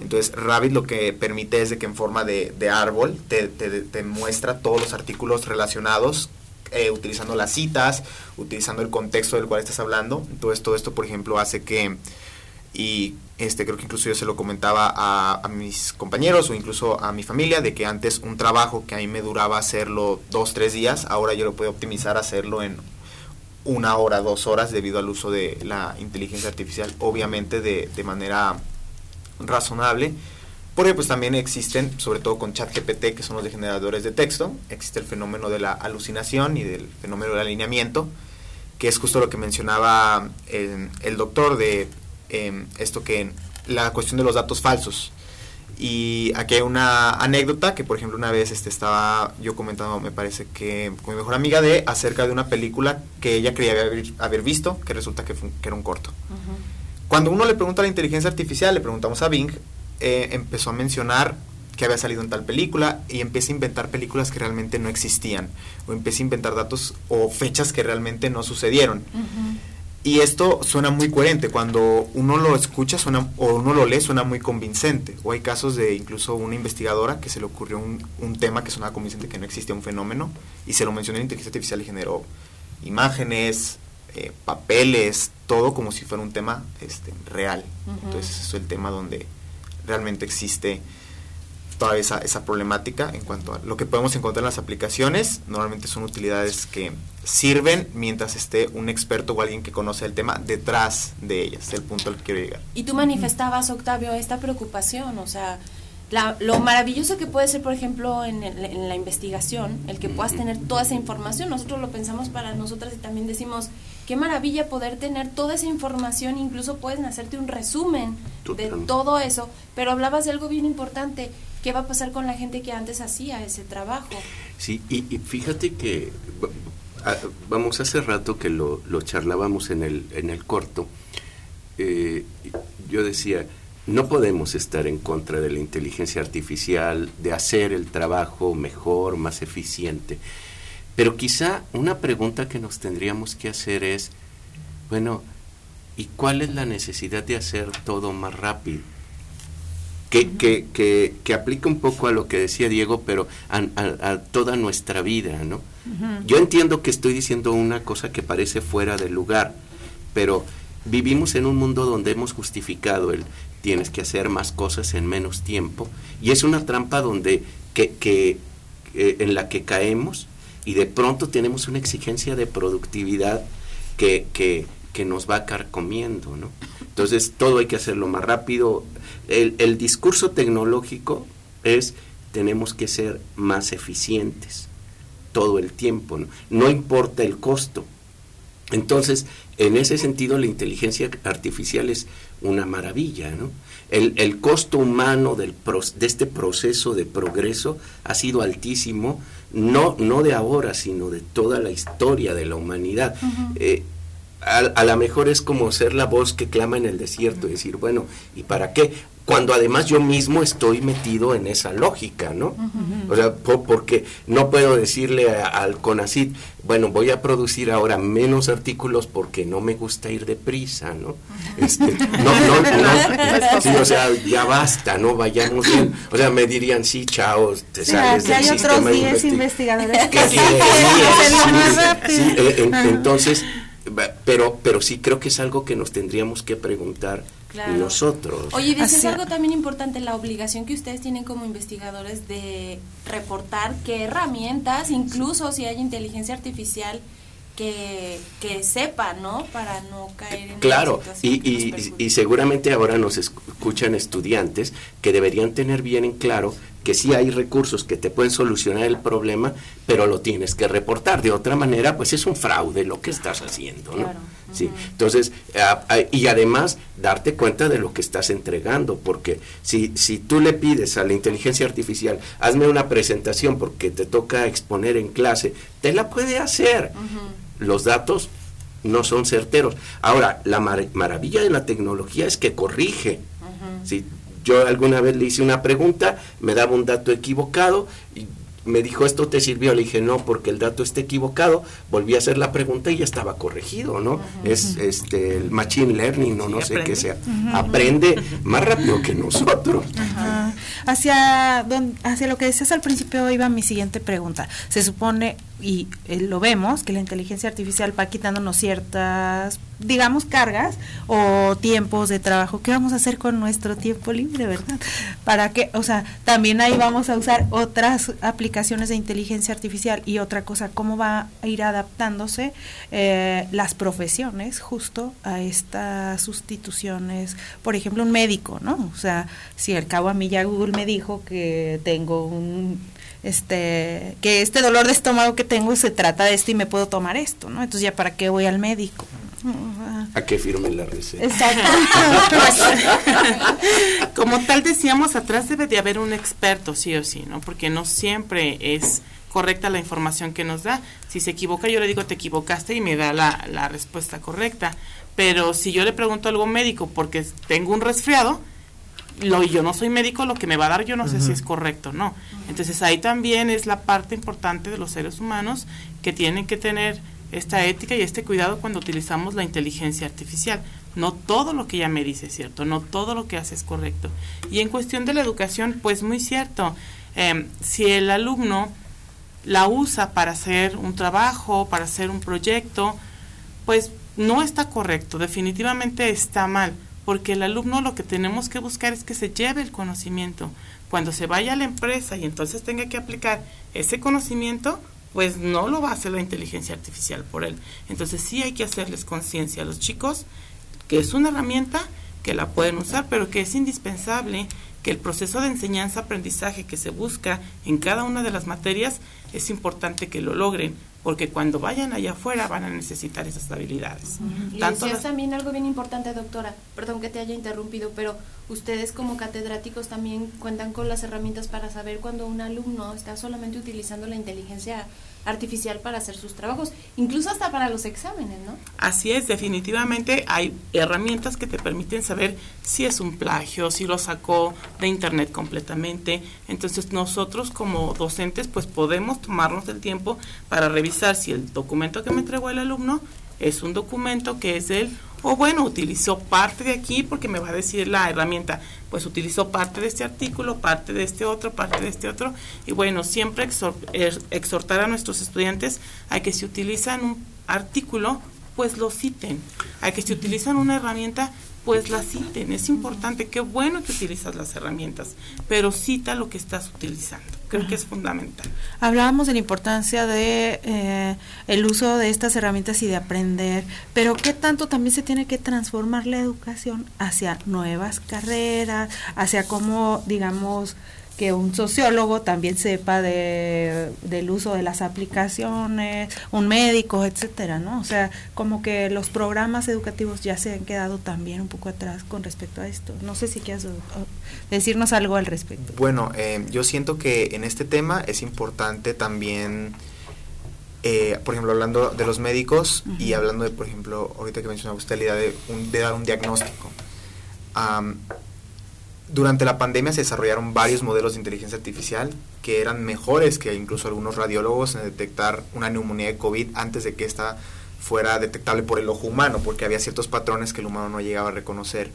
Entonces Rabbit lo que permite es de que en forma de, de árbol te, te, te, muestra todos los artículos relacionados eh, utilizando las citas, utilizando el contexto del cual estás hablando. Entonces todo esto, por ejemplo, hace que y este creo que incluso yo se lo comentaba a, mis compañeros o incluso a mi familia de que antes un trabajo que a mí me duraba hacerlo dos tres días ahora yo lo puedo optimizar hacerlo en una hora dos horas debido al uso de la inteligencia artificial obviamente de, de manera razonable. Porque pues también existen sobre todo con ChatGPT que son los generadores de texto existe el fenómeno de la alucinación y del fenómeno del alineamiento que es justo lo que mencionaba el, el doctor de eh, esto que la cuestión de los datos falsos. Y aquí hay una anécdota que, por ejemplo, una vez este, estaba yo comentando, me parece que con mi mejor amiga, de acerca de una película que ella creía haber, haber visto, que resulta que, fue, que era un corto. Uh -huh. Cuando uno le pregunta a la inteligencia artificial, le preguntamos a Bing, eh, empezó a mencionar que había salido en tal película y empieza a inventar películas que realmente no existían, o empieza a inventar datos o fechas que realmente no sucedieron. Uh -huh. Y esto suena muy coherente, cuando uno lo escucha suena, o uno lo lee suena muy convincente. O hay casos de incluso una investigadora que se le ocurrió un, un tema que sonaba convincente, que no existía un fenómeno, y se lo mencionó en inteligencia artificial y generó imágenes, eh, papeles, todo como si fuera un tema este, real. Uh -huh. Entonces eso es el tema donde realmente existe toda esa, esa problemática en cuanto a lo que podemos encontrar en las aplicaciones. Normalmente son utilidades que sirven mientras esté un experto o alguien que conoce el tema detrás de ellas, es el punto al que quiero llegar. Y tú manifestabas, Octavio, esta preocupación, o sea, lo maravilloso que puede ser, por ejemplo, en, en, la investigación, el que puedas tener toda esa información. Nosotros lo pensamos para nosotras y también decimos, qué maravilla poder tener toda esa información, incluso puedes hacerte un resumen de todo eso. Pero hablabas de algo bien importante, ¿qué va a pasar con la gente que antes hacía ese trabajo? Sí, y, fíjate que, vamos, hace rato que lo, charlábamos en el, en el corto, eh, yo decía, no podemos estar en contra de la inteligencia artificial, de hacer el trabajo mejor, más eficiente. Pero quizá una pregunta que nos tendríamos que hacer es, bueno, ¿y cuál es la necesidad de hacer todo más rápido? Que, que, que, que aplica un poco a lo que decía Diego, pero a, toda nuestra vida, ¿no? Yo entiendo que estoy diciendo una cosa que parece fuera de lugar, pero vivimos en un mundo donde hemos justificado el tienes que hacer más cosas en menos tiempo y es una trampa donde que, que eh, en la que caemos y de pronto tenemos una exigencia de productividad que, que, que nos va carcomiendo, ¿no? Entonces todo hay que hacerlo más rápido. El, el discurso tecnológico es tenemos que ser más eficientes todo el tiempo, ¿no? no importa el costo. Entonces, en ese sentido, la inteligencia artificial es una maravilla, ¿no? El, el costo humano del de este proceso de progreso ha sido altísimo, no, no de ahora, sino de toda la historia de la humanidad. Eh, a, a lo mejor es como ser la voz que clama en el desierto y decir, bueno, ¿y para qué? cuando además yo mismo estoy metido en esa lógica, ¿no? O sea, porque no puedo decirle al CONACID, bueno, voy a producir ahora menos artículos porque no me gusta ir deprisa, ¿no? Este, no, no, no, sí, o sea, ya basta, ¿no? Vayamos bien. O sea, me dirían, sí, chao, te sales del hay sistema otros 10 investigadores que sí, entonces, pero, pero sí creo que es algo que nos tendríamos que preguntar nosotros. Oye, dices algo también importante, la obligación que ustedes tienen como investigadores de reportar qué herramientas, incluso si hay inteligencia artificial, que, que sepa, ¿no? Para no caer en Claro, y, y, y, seguramente ahora nos escuchan estudiantes que deberían tener bien en claro que sí hay recursos que te pueden solucionar el problema, pero lo tienes que reportar. De otra manera, pues es un fraude lo que estás haciendo, ¿no? Sí. Entonces, y además darte cuenta de lo que estás entregando, porque si, si tú le pides a la inteligencia artificial, hazme una presentación porque te toca exponer en clase, te la puede hacer. Los datos no son certeros. Ahora, la maravilla de la tecnología es que corrige. Si yo alguna vez le hice una pregunta, me daba un dato equivocado, y me dijo, ¿esto te sirvió? Le dije, no, porque el dato está equivocado. Volví a hacer la pregunta y ya estaba corregido, ¿no? Es este el machine learning, no, no sé qué sea. Aprende más rápido que nosotros. Hacia, hacia lo que decías al principio iba mi siguiente pregunta. Se supone, y eh, lo vemos, que la inteligencia artificial va quitándonos ciertas, digamos, cargas o tiempos de trabajo. ¿Qué vamos a hacer con nuestro tiempo libre, verdad? Para que, o sea, también ahí vamos a usar otras aplicaciones de inteligencia artificial y otra cosa, cómo va a ir adaptándose eh, las profesiones justo a estas sustituciones. Por ejemplo, un médico, ¿no? O sea, si al cabo a mí ya Google me dijo que tengo un este que este dolor de estómago que tengo se trata de esto y me puedo tomar esto, ¿no? Entonces ya para qué voy al médico. A que firme la receta. Exacto. como tal decíamos, atrás debe de haber un experto, sí o sí, ¿no? Porque no siempre es correcta la información que nos da. Si se equivoca, yo le digo te equivocaste y me da la, la respuesta correcta. Pero si yo le pregunto algo médico porque tengo un resfriado, lo yo no soy médico, lo que me va a dar yo no sé si es correcto o no. Entonces ahí también es la parte importante de los seres humanos que tienen que tener esta ética y este cuidado cuando utilizamos la inteligencia artificial. No todo lo que ella me dice es cierto, no todo lo que hace es correcto. Y en cuestión de la educación, pues muy cierto. Em, si el alumno la usa para hacer un trabajo, para hacer un proyecto, pues no está correcto, definitivamente está mal porque el alumno lo que tenemos que buscar es que se lleve el conocimiento. Cuando se vaya a la empresa y entonces tenga que aplicar ese conocimiento, pues no lo va a hacer la inteligencia artificial por él. Entonces sí hay que hacerles conciencia a los chicos que es una herramienta que la pueden usar, pero que es indispensable que el proceso de enseñanza-aprendizaje que se busca en cada una de las materias es importante que lo logren, porque cuando vayan allá afuera van a necesitar esas habilidades. Y decías también algo bien importante, doctora, perdón que te haya interrumpido, pero ustedes como catedráticos también cuentan con las herramientas para saber cuando un alumno está solamente utilizando la inteligencia artificial para hacer sus trabajos, incluso hasta para los exámenes, ¿no? Así es, definitivamente hay herramientas que te permiten saber si es un plagio, si lo sacó de internet completamente. Entonces nosotros como docentes pues podemos tomarnos el tiempo para revisar si el documento que me entregó el alumno es un documento que es del o bueno, utilizó parte de aquí porque me va a decir la herramienta, pues utilizó parte de este artículo, parte de este otro, parte de este otro. Y bueno, siempre er, exhortar a nuestros estudiantes a que si utilizan un artículo, pues lo citen. A que si utilizan una herramienta, pues la citen. Es importante, qué bueno que utilizas las herramientas, pero cita lo que estás utilizando. Creo que es fundamental. Hablábamos de la importancia de eh, el uso de estas herramientas y de aprender, pero qué tanto también se tiene que transformar la educación hacia nuevas carreras, hacia cómo, digamos, que un sociólogo también sepa de, del uso de las aplicaciones, un médico, etcétera, ¿no? O sea, como que los programas educativos ya se han quedado también un poco atrás con respecto a esto. No sé si quieres decirnos algo al respecto. Bueno, eh, yo siento que en este tema es importante también, eh, por ejemplo, hablando de los médicos y hablando de, por ejemplo, ahorita que mencionaba usted la idea de, de dar un diagnóstico durante la pandemia se desarrollaron varios modelos de inteligencia artificial que eran mejores que incluso algunos radiólogos en detectar una neumonía de COVID antes de que esta fuera detectable por el ojo humano, porque había ciertos patrones que el humano no llegaba a reconocer.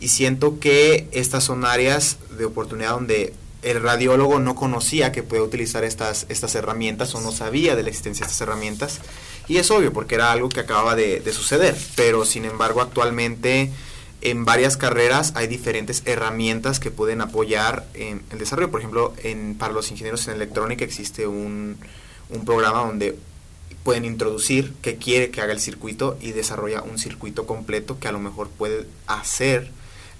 Y siento que estas son áreas de oportunidad donde el radiólogo no conocía que podía utilizar estas, estas herramientas o no sabía de la existencia de estas herramientas. Y es obvio, porque era algo que acababa de, de suceder. Pero sin embargo, actualmente en varias carreras hay diferentes herramientas que pueden apoyar el desarrollo. Por ejemplo, en, para los ingenieros en electrónica existe un, un programa donde pueden introducir que quiere que haga el circuito y desarrolla un circuito completo que a lo mejor puede hacer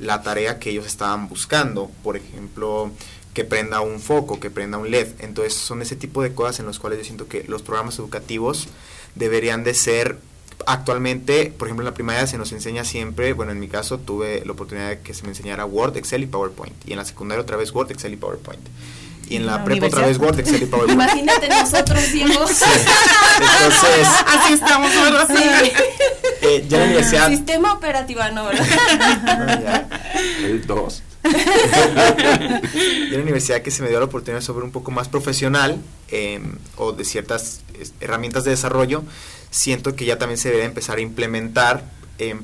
la tarea que ellos estaban buscando. Por ejemplo, que prenda un foco, que prenda un LED. Entonces son ese tipo de cosas en los cuales yo siento que los programas educativos deberían de ser actualmente, por ejemplo, en la primaria se nos enseña siempre, bueno, en mi caso tuve la oportunidad de que se me enseñara Word, Excel y PowerPoint. Y en la secundaria otra vez Word, Excel y PowerPoint. Y en la, prepa otra vez Word, Excel y PowerPoint. Imagínate nosotros ciegos. Entonces. Así estamos, ¿verdad? Sí. Eh, ya la universidad. Sistema operativo, no, ¿verdad? El 2. en la universidad que se me dio la oportunidad sobre un poco más profesional em, o de ciertas herramientas de desarrollo, siento que ya también se debe empezar a implementar,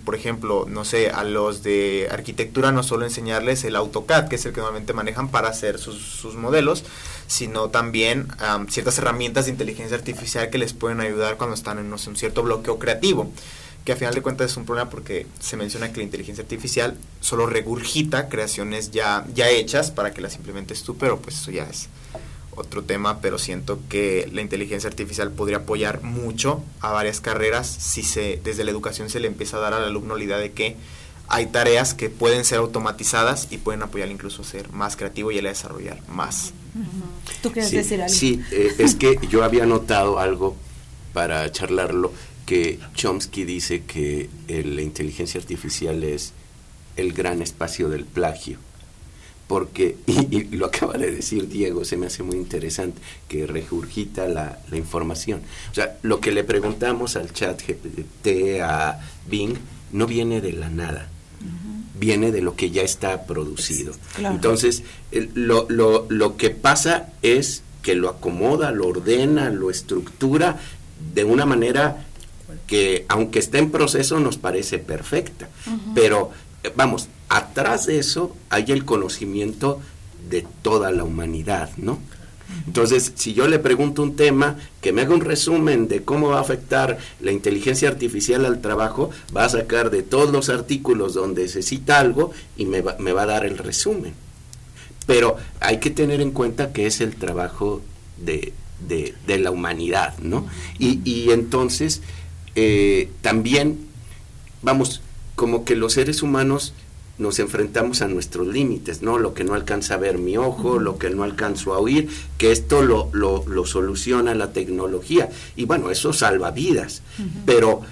por ejemplo, no sé, a los de arquitectura no solo enseñarles el AutoCAD, que es el que normalmente manejan para hacer sus, modelos, sino también ciertas herramientas de inteligencia artificial que les pueden ayudar cuando están en un cierto bloqueo creativo que a final de cuentas es un problema porque se menciona que la inteligencia artificial solo regurgita creaciones ya, ya hechas para que las implementes tú, pero pues eso ya es otro tema, pero siento que la inteligencia artificial podría apoyar mucho a varias carreras si se desde la educación se le empieza a dar al alumno la idea de que hay tareas que pueden ser automatizadas y pueden apoyar incluso a ser más creativo y a desarrollar más. ¿Tú quieres sí, decir algo? Sí, eh, es que yo había notado algo para charlarlo, que Chomsky dice que la inteligencia artificial es el gran espacio del plagio porque, y, lo acaba de decir Diego, se me hace muy interesante, que regurgita la, información. O sea, lo que le preguntamos al chat GPT, a Bing, no viene de la nada, viene de lo que ya está producido. Entonces, lo, lo, lo que pasa es que lo acomoda, lo ordena, lo estructura de una manera que, aunque esté en proceso, nos parece perfecta. Pero, vamos, atrás de eso hay el conocimiento de toda la humanidad, ¿no? Entonces, si yo le pregunto un tema, que me haga un resumen de cómo va a afectar la inteligencia artificial al trabajo, va a sacar de todos los artículos donde se cita algo y me va, me va a dar el resumen. Pero hay que tener en cuenta que es el trabajo de, de, la humanidad, ¿no? Y, y entonces, eh, también, vamos, como que los seres humanos nos enfrentamos a nuestros límites, ¿no? Lo que no alcanza a ver mi ojo, lo que no alcanzo a oír, que esto lo, lo, lo soluciona la tecnología. Y bueno, eso salva vidas. Pero,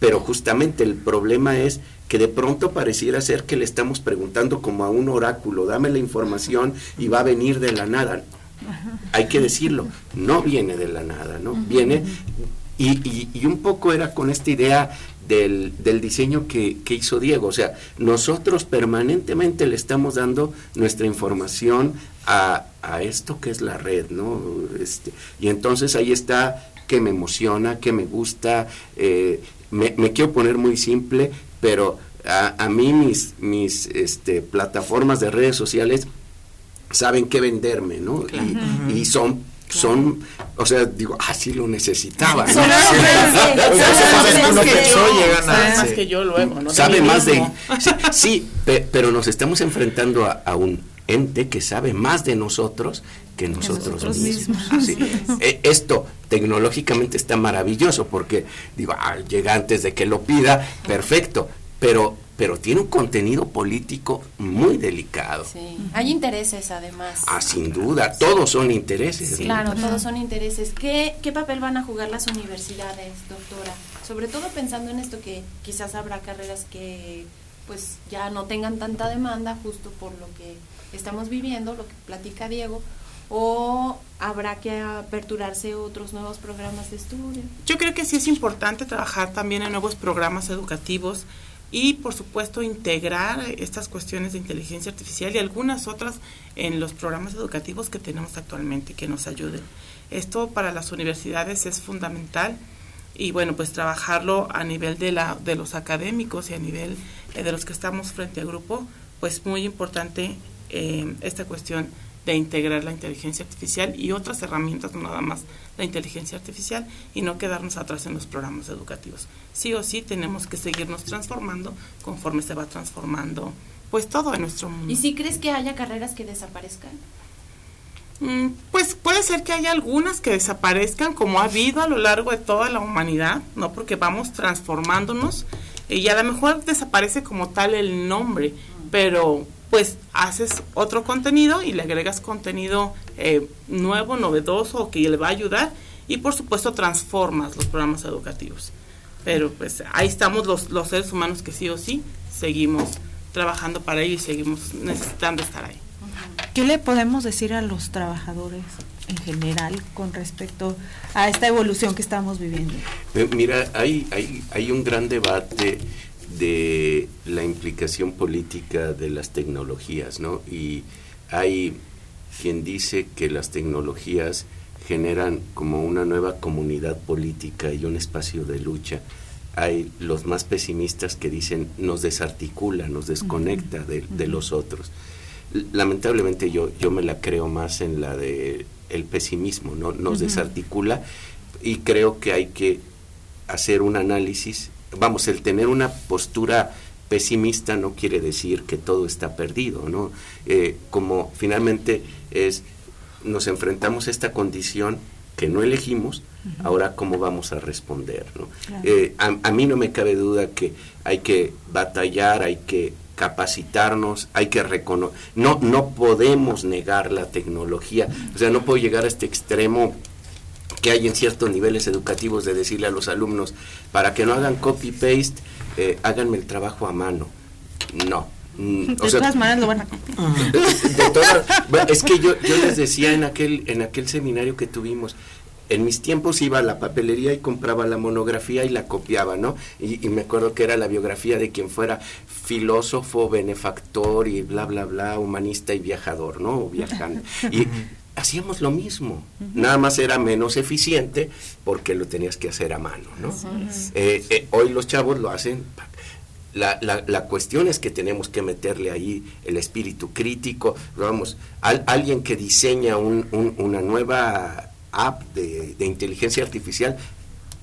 pero justamente el problema es que de pronto pareciera ser que le estamos preguntando como a un oráculo, dame la información y va a venir de la nada. Hay que decirlo, no viene de la nada, ¿no? Viene y, y, y, un poco era con esta idea del, del diseño que, que, hizo Diego. O sea, nosotros permanentemente le estamos dando nuestra información a, a esto que es la red, ¿no? Este, y entonces ahí está que me emociona, que me gusta. Eh, me, me, quiero poner muy simple, pero a, a mí mis, mis este, plataformas de redes sociales saben qué venderme, ¿no? Claro. Y, y, son son, o sea, digo, ah, sí lo necesitaba. ¿no? más que yo luego, ¿no? Sabe más de... Sí, sí pe, pero nos estamos enfrentando a, a, un ente que sabe más de nosotros que nosotros, nosotros mismos. mismos. Sí. Eh, esto tecnológicamente está maravilloso porque, digo, ah, llega antes de que lo pida, perfecto, pero pero tiene un contenido político muy delicado. Sí. Hay intereses además. Ah, sin duda, todos son intereses. Sí, claro, todos son intereses. ¿Qué, ¿Qué papel van a jugar las universidades, doctora? Sobre todo pensando en esto que quizás habrá carreras que pues ya no tengan tanta demanda justo por lo que estamos viviendo, lo que platica Diego, o habrá que aperturarse otros nuevos programas de estudio. Yo creo que sí es importante trabajar también en nuevos programas educativos y por supuesto integrar estas cuestiones de inteligencia artificial y algunas otras en los programas educativos que tenemos actualmente que nos ayuden. Esto para las universidades es fundamental y bueno, pues trabajarlo a nivel de, la, de los académicos y a nivel eh, de los que estamos frente al grupo, pues muy importante eh, esta cuestión de integrar la inteligencia artificial y otras herramientas, no nada más la inteligencia artificial, y no quedarnos atrás en los programas educativos. Sí o sí tenemos que seguirnos transformando conforme se va transformando pues todo en nuestro mundo. ¿Y si crees que haya carreras que desaparezcan? Mm, pues puede ser que haya algunas que desaparezcan, como ha habido a lo largo de toda la humanidad, ¿no? Porque vamos transformándonos y a lo mejor desaparece como tal el nombre, pero pues haces otro contenido y le agregas contenido eh, nuevo, novedoso, que le va a ayudar y por supuesto transformas los programas educativos. Pero pues ahí estamos los, los seres humanos que sí o sí seguimos trabajando para ello y seguimos necesitando estar ahí. ¿Qué le podemos decir a los trabajadores en general con respecto a esta evolución que estamos viviendo? Mira, hay, hay, hay un gran debate de la implicación política de las tecnologías, ¿no? Y hay quien dice que las tecnologías generan como una nueva comunidad política y un espacio de lucha. Hay los más pesimistas que dicen nos desarticula, nos desconecta de, de los otros. Lamentablemente yo, yo me la creo más en la de el pesimismo, ¿no? Nos desarticula y creo que hay que hacer un análisis vamos, el tener una postura pesimista no quiere decir que todo está perdido, ¿no? Eh, como finalmente es, nos enfrentamos a esta condición que no elegimos, uh -huh. ahora cómo vamos a responder, ¿no? Claro. Eh, a, a, mí no me cabe duda que hay que batallar, hay que capacitarnos, hay que reconocer, no, no podemos negar la tecnología, o sea, no puedo llegar a este extremo que hay en ciertos niveles educativos de decirle a los alumnos, para que no hagan copy-paste, eh, háganme el trabajo a mano. No. Mm, de o sea, todas maneras lo van a de, de todas, bueno, es que yo, yo les decía en aquel, en aquel seminario que tuvimos, en mis tiempos iba a la papelería y compraba la monografía y la copiaba, ¿no? Y, y, me acuerdo que era la biografía de quien fuera filósofo, benefactor y bla, bla, bla, humanista y viajador, ¿no? Viajando. Y hacíamos lo mismo, uh -huh. nada más era menos eficiente porque lo tenías que hacer a mano, ¿no? Uh -huh. eh, eh, hoy los chavos lo hacen La, la, la, cuestión es que tenemos que meterle ahí el espíritu crítico. Vamos, al, alguien que diseña un, un, una nueva app de, de, inteligencia artificial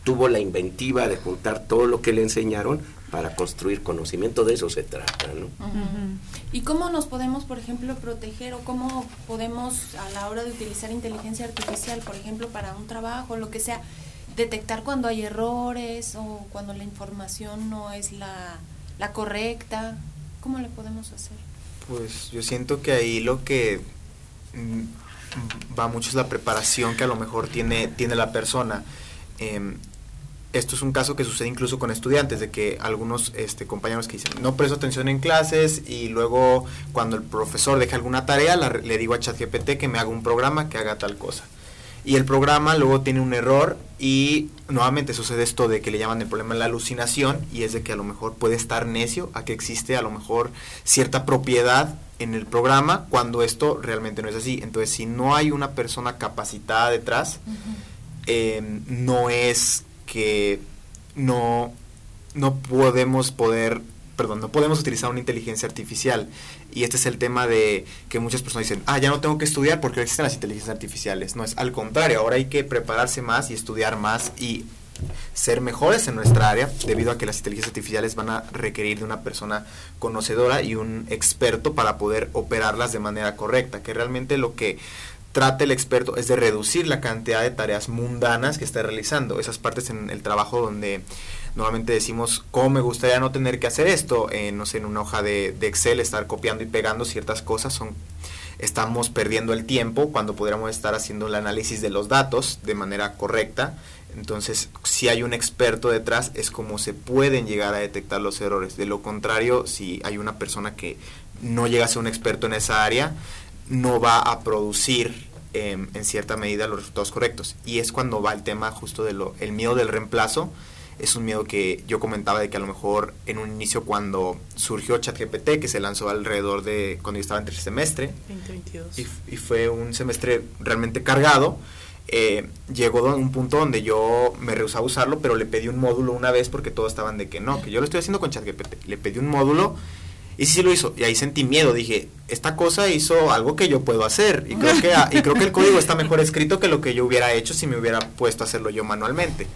tuvo la inventiva de juntar todo lo que le enseñaron para construir conocimiento. De eso se trata, ¿no? Uh -huh. ¿Y cómo nos podemos, por ejemplo, proteger o cómo podemos a la hora de utilizar inteligencia artificial, por ejemplo, para un trabajo, lo que sea, detectar cuando hay errores o cuando la información no es la la correcta? ¿Cómo le podemos hacer? Pues yo siento que ahí lo que va mucho es la preparación que a lo mejor tiene, tiene la persona. Eh, esto es un caso que sucede incluso con estudiantes, de que algunos este, compañeros que dicen, no presto atención en clases y luego cuando el profesor deja alguna tarea, la, le digo a ChatGPT que me haga un programa que haga tal cosa. Y el programa luego tiene un error y nuevamente sucede esto de que le llaman el problema de la alucinación y es de que a lo mejor puede estar necio a que existe a lo mejor cierta propiedad en el programa cuando esto realmente no es así. Entonces si no hay una persona capacitada detrás, uh -huh. eh, no es que no, no podemos poder perdón, no podemos utilizar una inteligencia artificial. Y este es el tema de que muchas personas dicen, ah, ya no tengo que estudiar porque existen las inteligencias artificiales. No, es al contrario, ahora hay que prepararse más y estudiar más y ser mejores en nuestra área, debido a que las inteligencias artificiales van a requerir de una persona conocedora y un experto para poder operarlas de manera correcta, que realmente lo que trata el experto es de reducir la cantidad de tareas mundanas que está realizando, esas partes en el trabajo donde normalmente decimos, ¿cómo me gustaría no tener que hacer esto? Eh, no sé, en una hoja de, de, Excel, estar copiando y pegando ciertas cosas, son, estamos perdiendo el tiempo cuando podríamos estar haciendo el análisis de los datos de manera correcta. Entonces, si hay un experto detrás, es como se pueden llegar a detectar los errores. De lo contrario, si hay una persona que no llega a ser un experto en esa área, no va a producir eh, en cierta medida los resultados correctos. Y es cuando va el tema justo de lo, el miedo del reemplazo, es un miedo que yo comentaba de que a lo mejor en un inicio cuando surgió ChatGPT, que se lanzó alrededor de cuando yo estaba en tercer semestre, 2022. Y, y, fue un semestre realmente cargado, eh, llegó a un punto donde yo me rehusaba a usarlo, pero le pedí un módulo una vez porque todos estaban de que no, que yo lo estoy haciendo con ChatGPT. Le pedí un módulo y sí, sí lo hizo. Y ahí sentí miedo. Dije, esta cosa hizo algo que yo puedo hacer. Y creo que, y creo que el código está mejor escrito que lo que yo hubiera hecho si me hubiera puesto a hacerlo yo manualmente.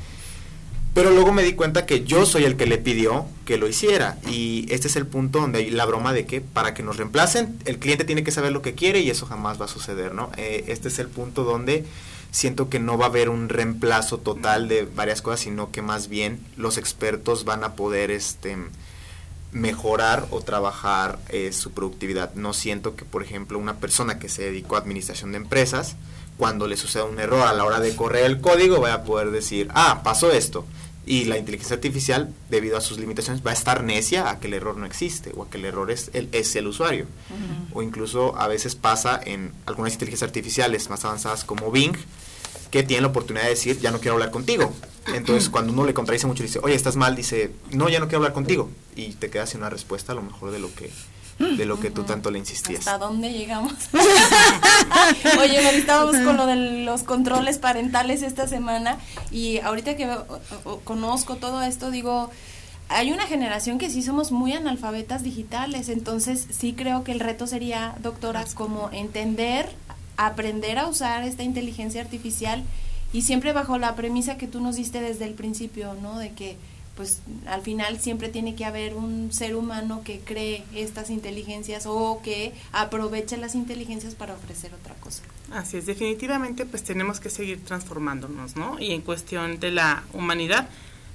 Pero luego me di cuenta que yo soy el que le pidió que lo hiciera. Y este es el punto donde hay la broma de que para que nos reemplacen, el cliente tiene que saber lo que quiere y eso jamás va a suceder, ¿no? Eh, este es el punto donde siento que no va a haber un reemplazo total de varias cosas, sino que más bien los expertos van a poder este mejorar o trabajar eh, su productividad. No siento que, por ejemplo, una persona que se dedicó a administración de empresas, cuando le suceda un error a la hora de correr el código, vaya a poder decir, ah, pasó esto. Y la inteligencia artificial, debido a sus limitaciones, va a estar necia a que el error no existe o a que el error es el, es el usuario. Uh -huh. O incluso a veces pasa en algunas inteligencias artificiales más avanzadas como Bing, que tienen la oportunidad de decir, ya no quiero hablar contigo. Entonces, cuando uno le contradice mucho, dice, oye, estás mal, dice, no, ya no quiero hablar contigo. Y te quedas sin una respuesta a lo mejor de lo que de lo que tú tanto le insistías. ¿Hasta dónde llegamos? Oye, estábamos con lo de los controles parentales esta semana y ahorita que conozco todo esto, digo, hay una generación que sí somos muy analfabetas digitales, entonces sí creo que el reto sería, doctoras, como entender, aprender a usar esta inteligencia artificial y siempre bajo la premisa que tú nos diste desde el principio, ¿no? De que pues al final siempre tiene que haber un ser humano que cree estas inteligencias o que aproveche las inteligencias para ofrecer otra cosa. Así es, definitivamente pues tenemos que seguir transformándonos, ¿no? Y en cuestión de la humanidad,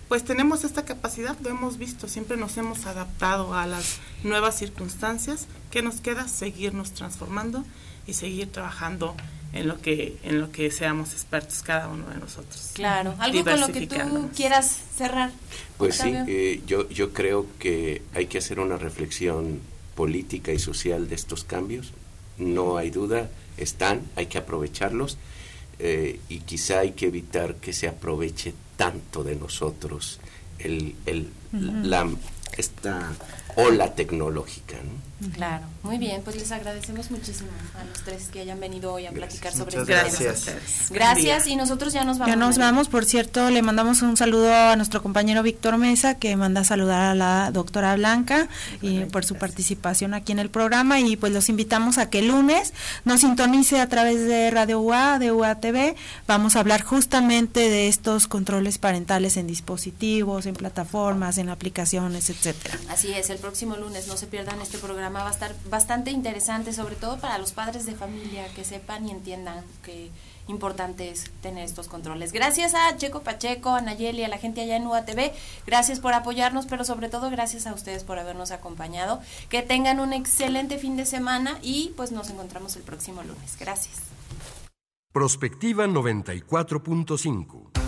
pues tenemos esta capacidad, lo hemos visto, siempre nos hemos adaptado a las nuevas circunstancias, que nos queda seguirnos transformando y seguir trabajando en lo que en lo que seamos expertos cada uno de nosotros. Claro, algo con lo que tú quieras cerrar. Pues sí, eh, yo yo creo que hay que hacer una reflexión política y social de estos cambios. No hay duda, están, hay que aprovecharlos eh, y quizá hay que evitar que se aproveche tanto de nosotros el, el, uh -huh. la esta ola tecnológica. ¿no? Claro, muy bien, pues les agradecemos muchísimo a los tres que hayan venido hoy a platicar sobre este gracias. tema. Gracias y nosotros ya nos vamos. Ya nos vamos, por cierto, le mandamos un saludo a nuestro compañero Víctor Mesa, que manda a saludar a la doctora Blanca y por su participación aquí en el programa y pues los invitamos a que el lunes nos sintonice a través de Radio UA, de UATV. Vamos a hablar justamente de estos controles parentales en dispositivos, en plataformas, en aplicaciones, etcétera. Así es, el próximo lunes no se pierdan este va a estar bastante interesante, sobre todo para los padres de familia, que sepan y entiendan que importante es tener estos controles. Gracias a Checo Pacheco, a Nayeli, a la gente allá en UATV, gracias por apoyarnos, pero sobre todo gracias a ustedes por habernos acompañado. Que tengan un excelente fin de semana y pues nos encontramos el próximo lunes. Gracias. Prospectiva 94.5.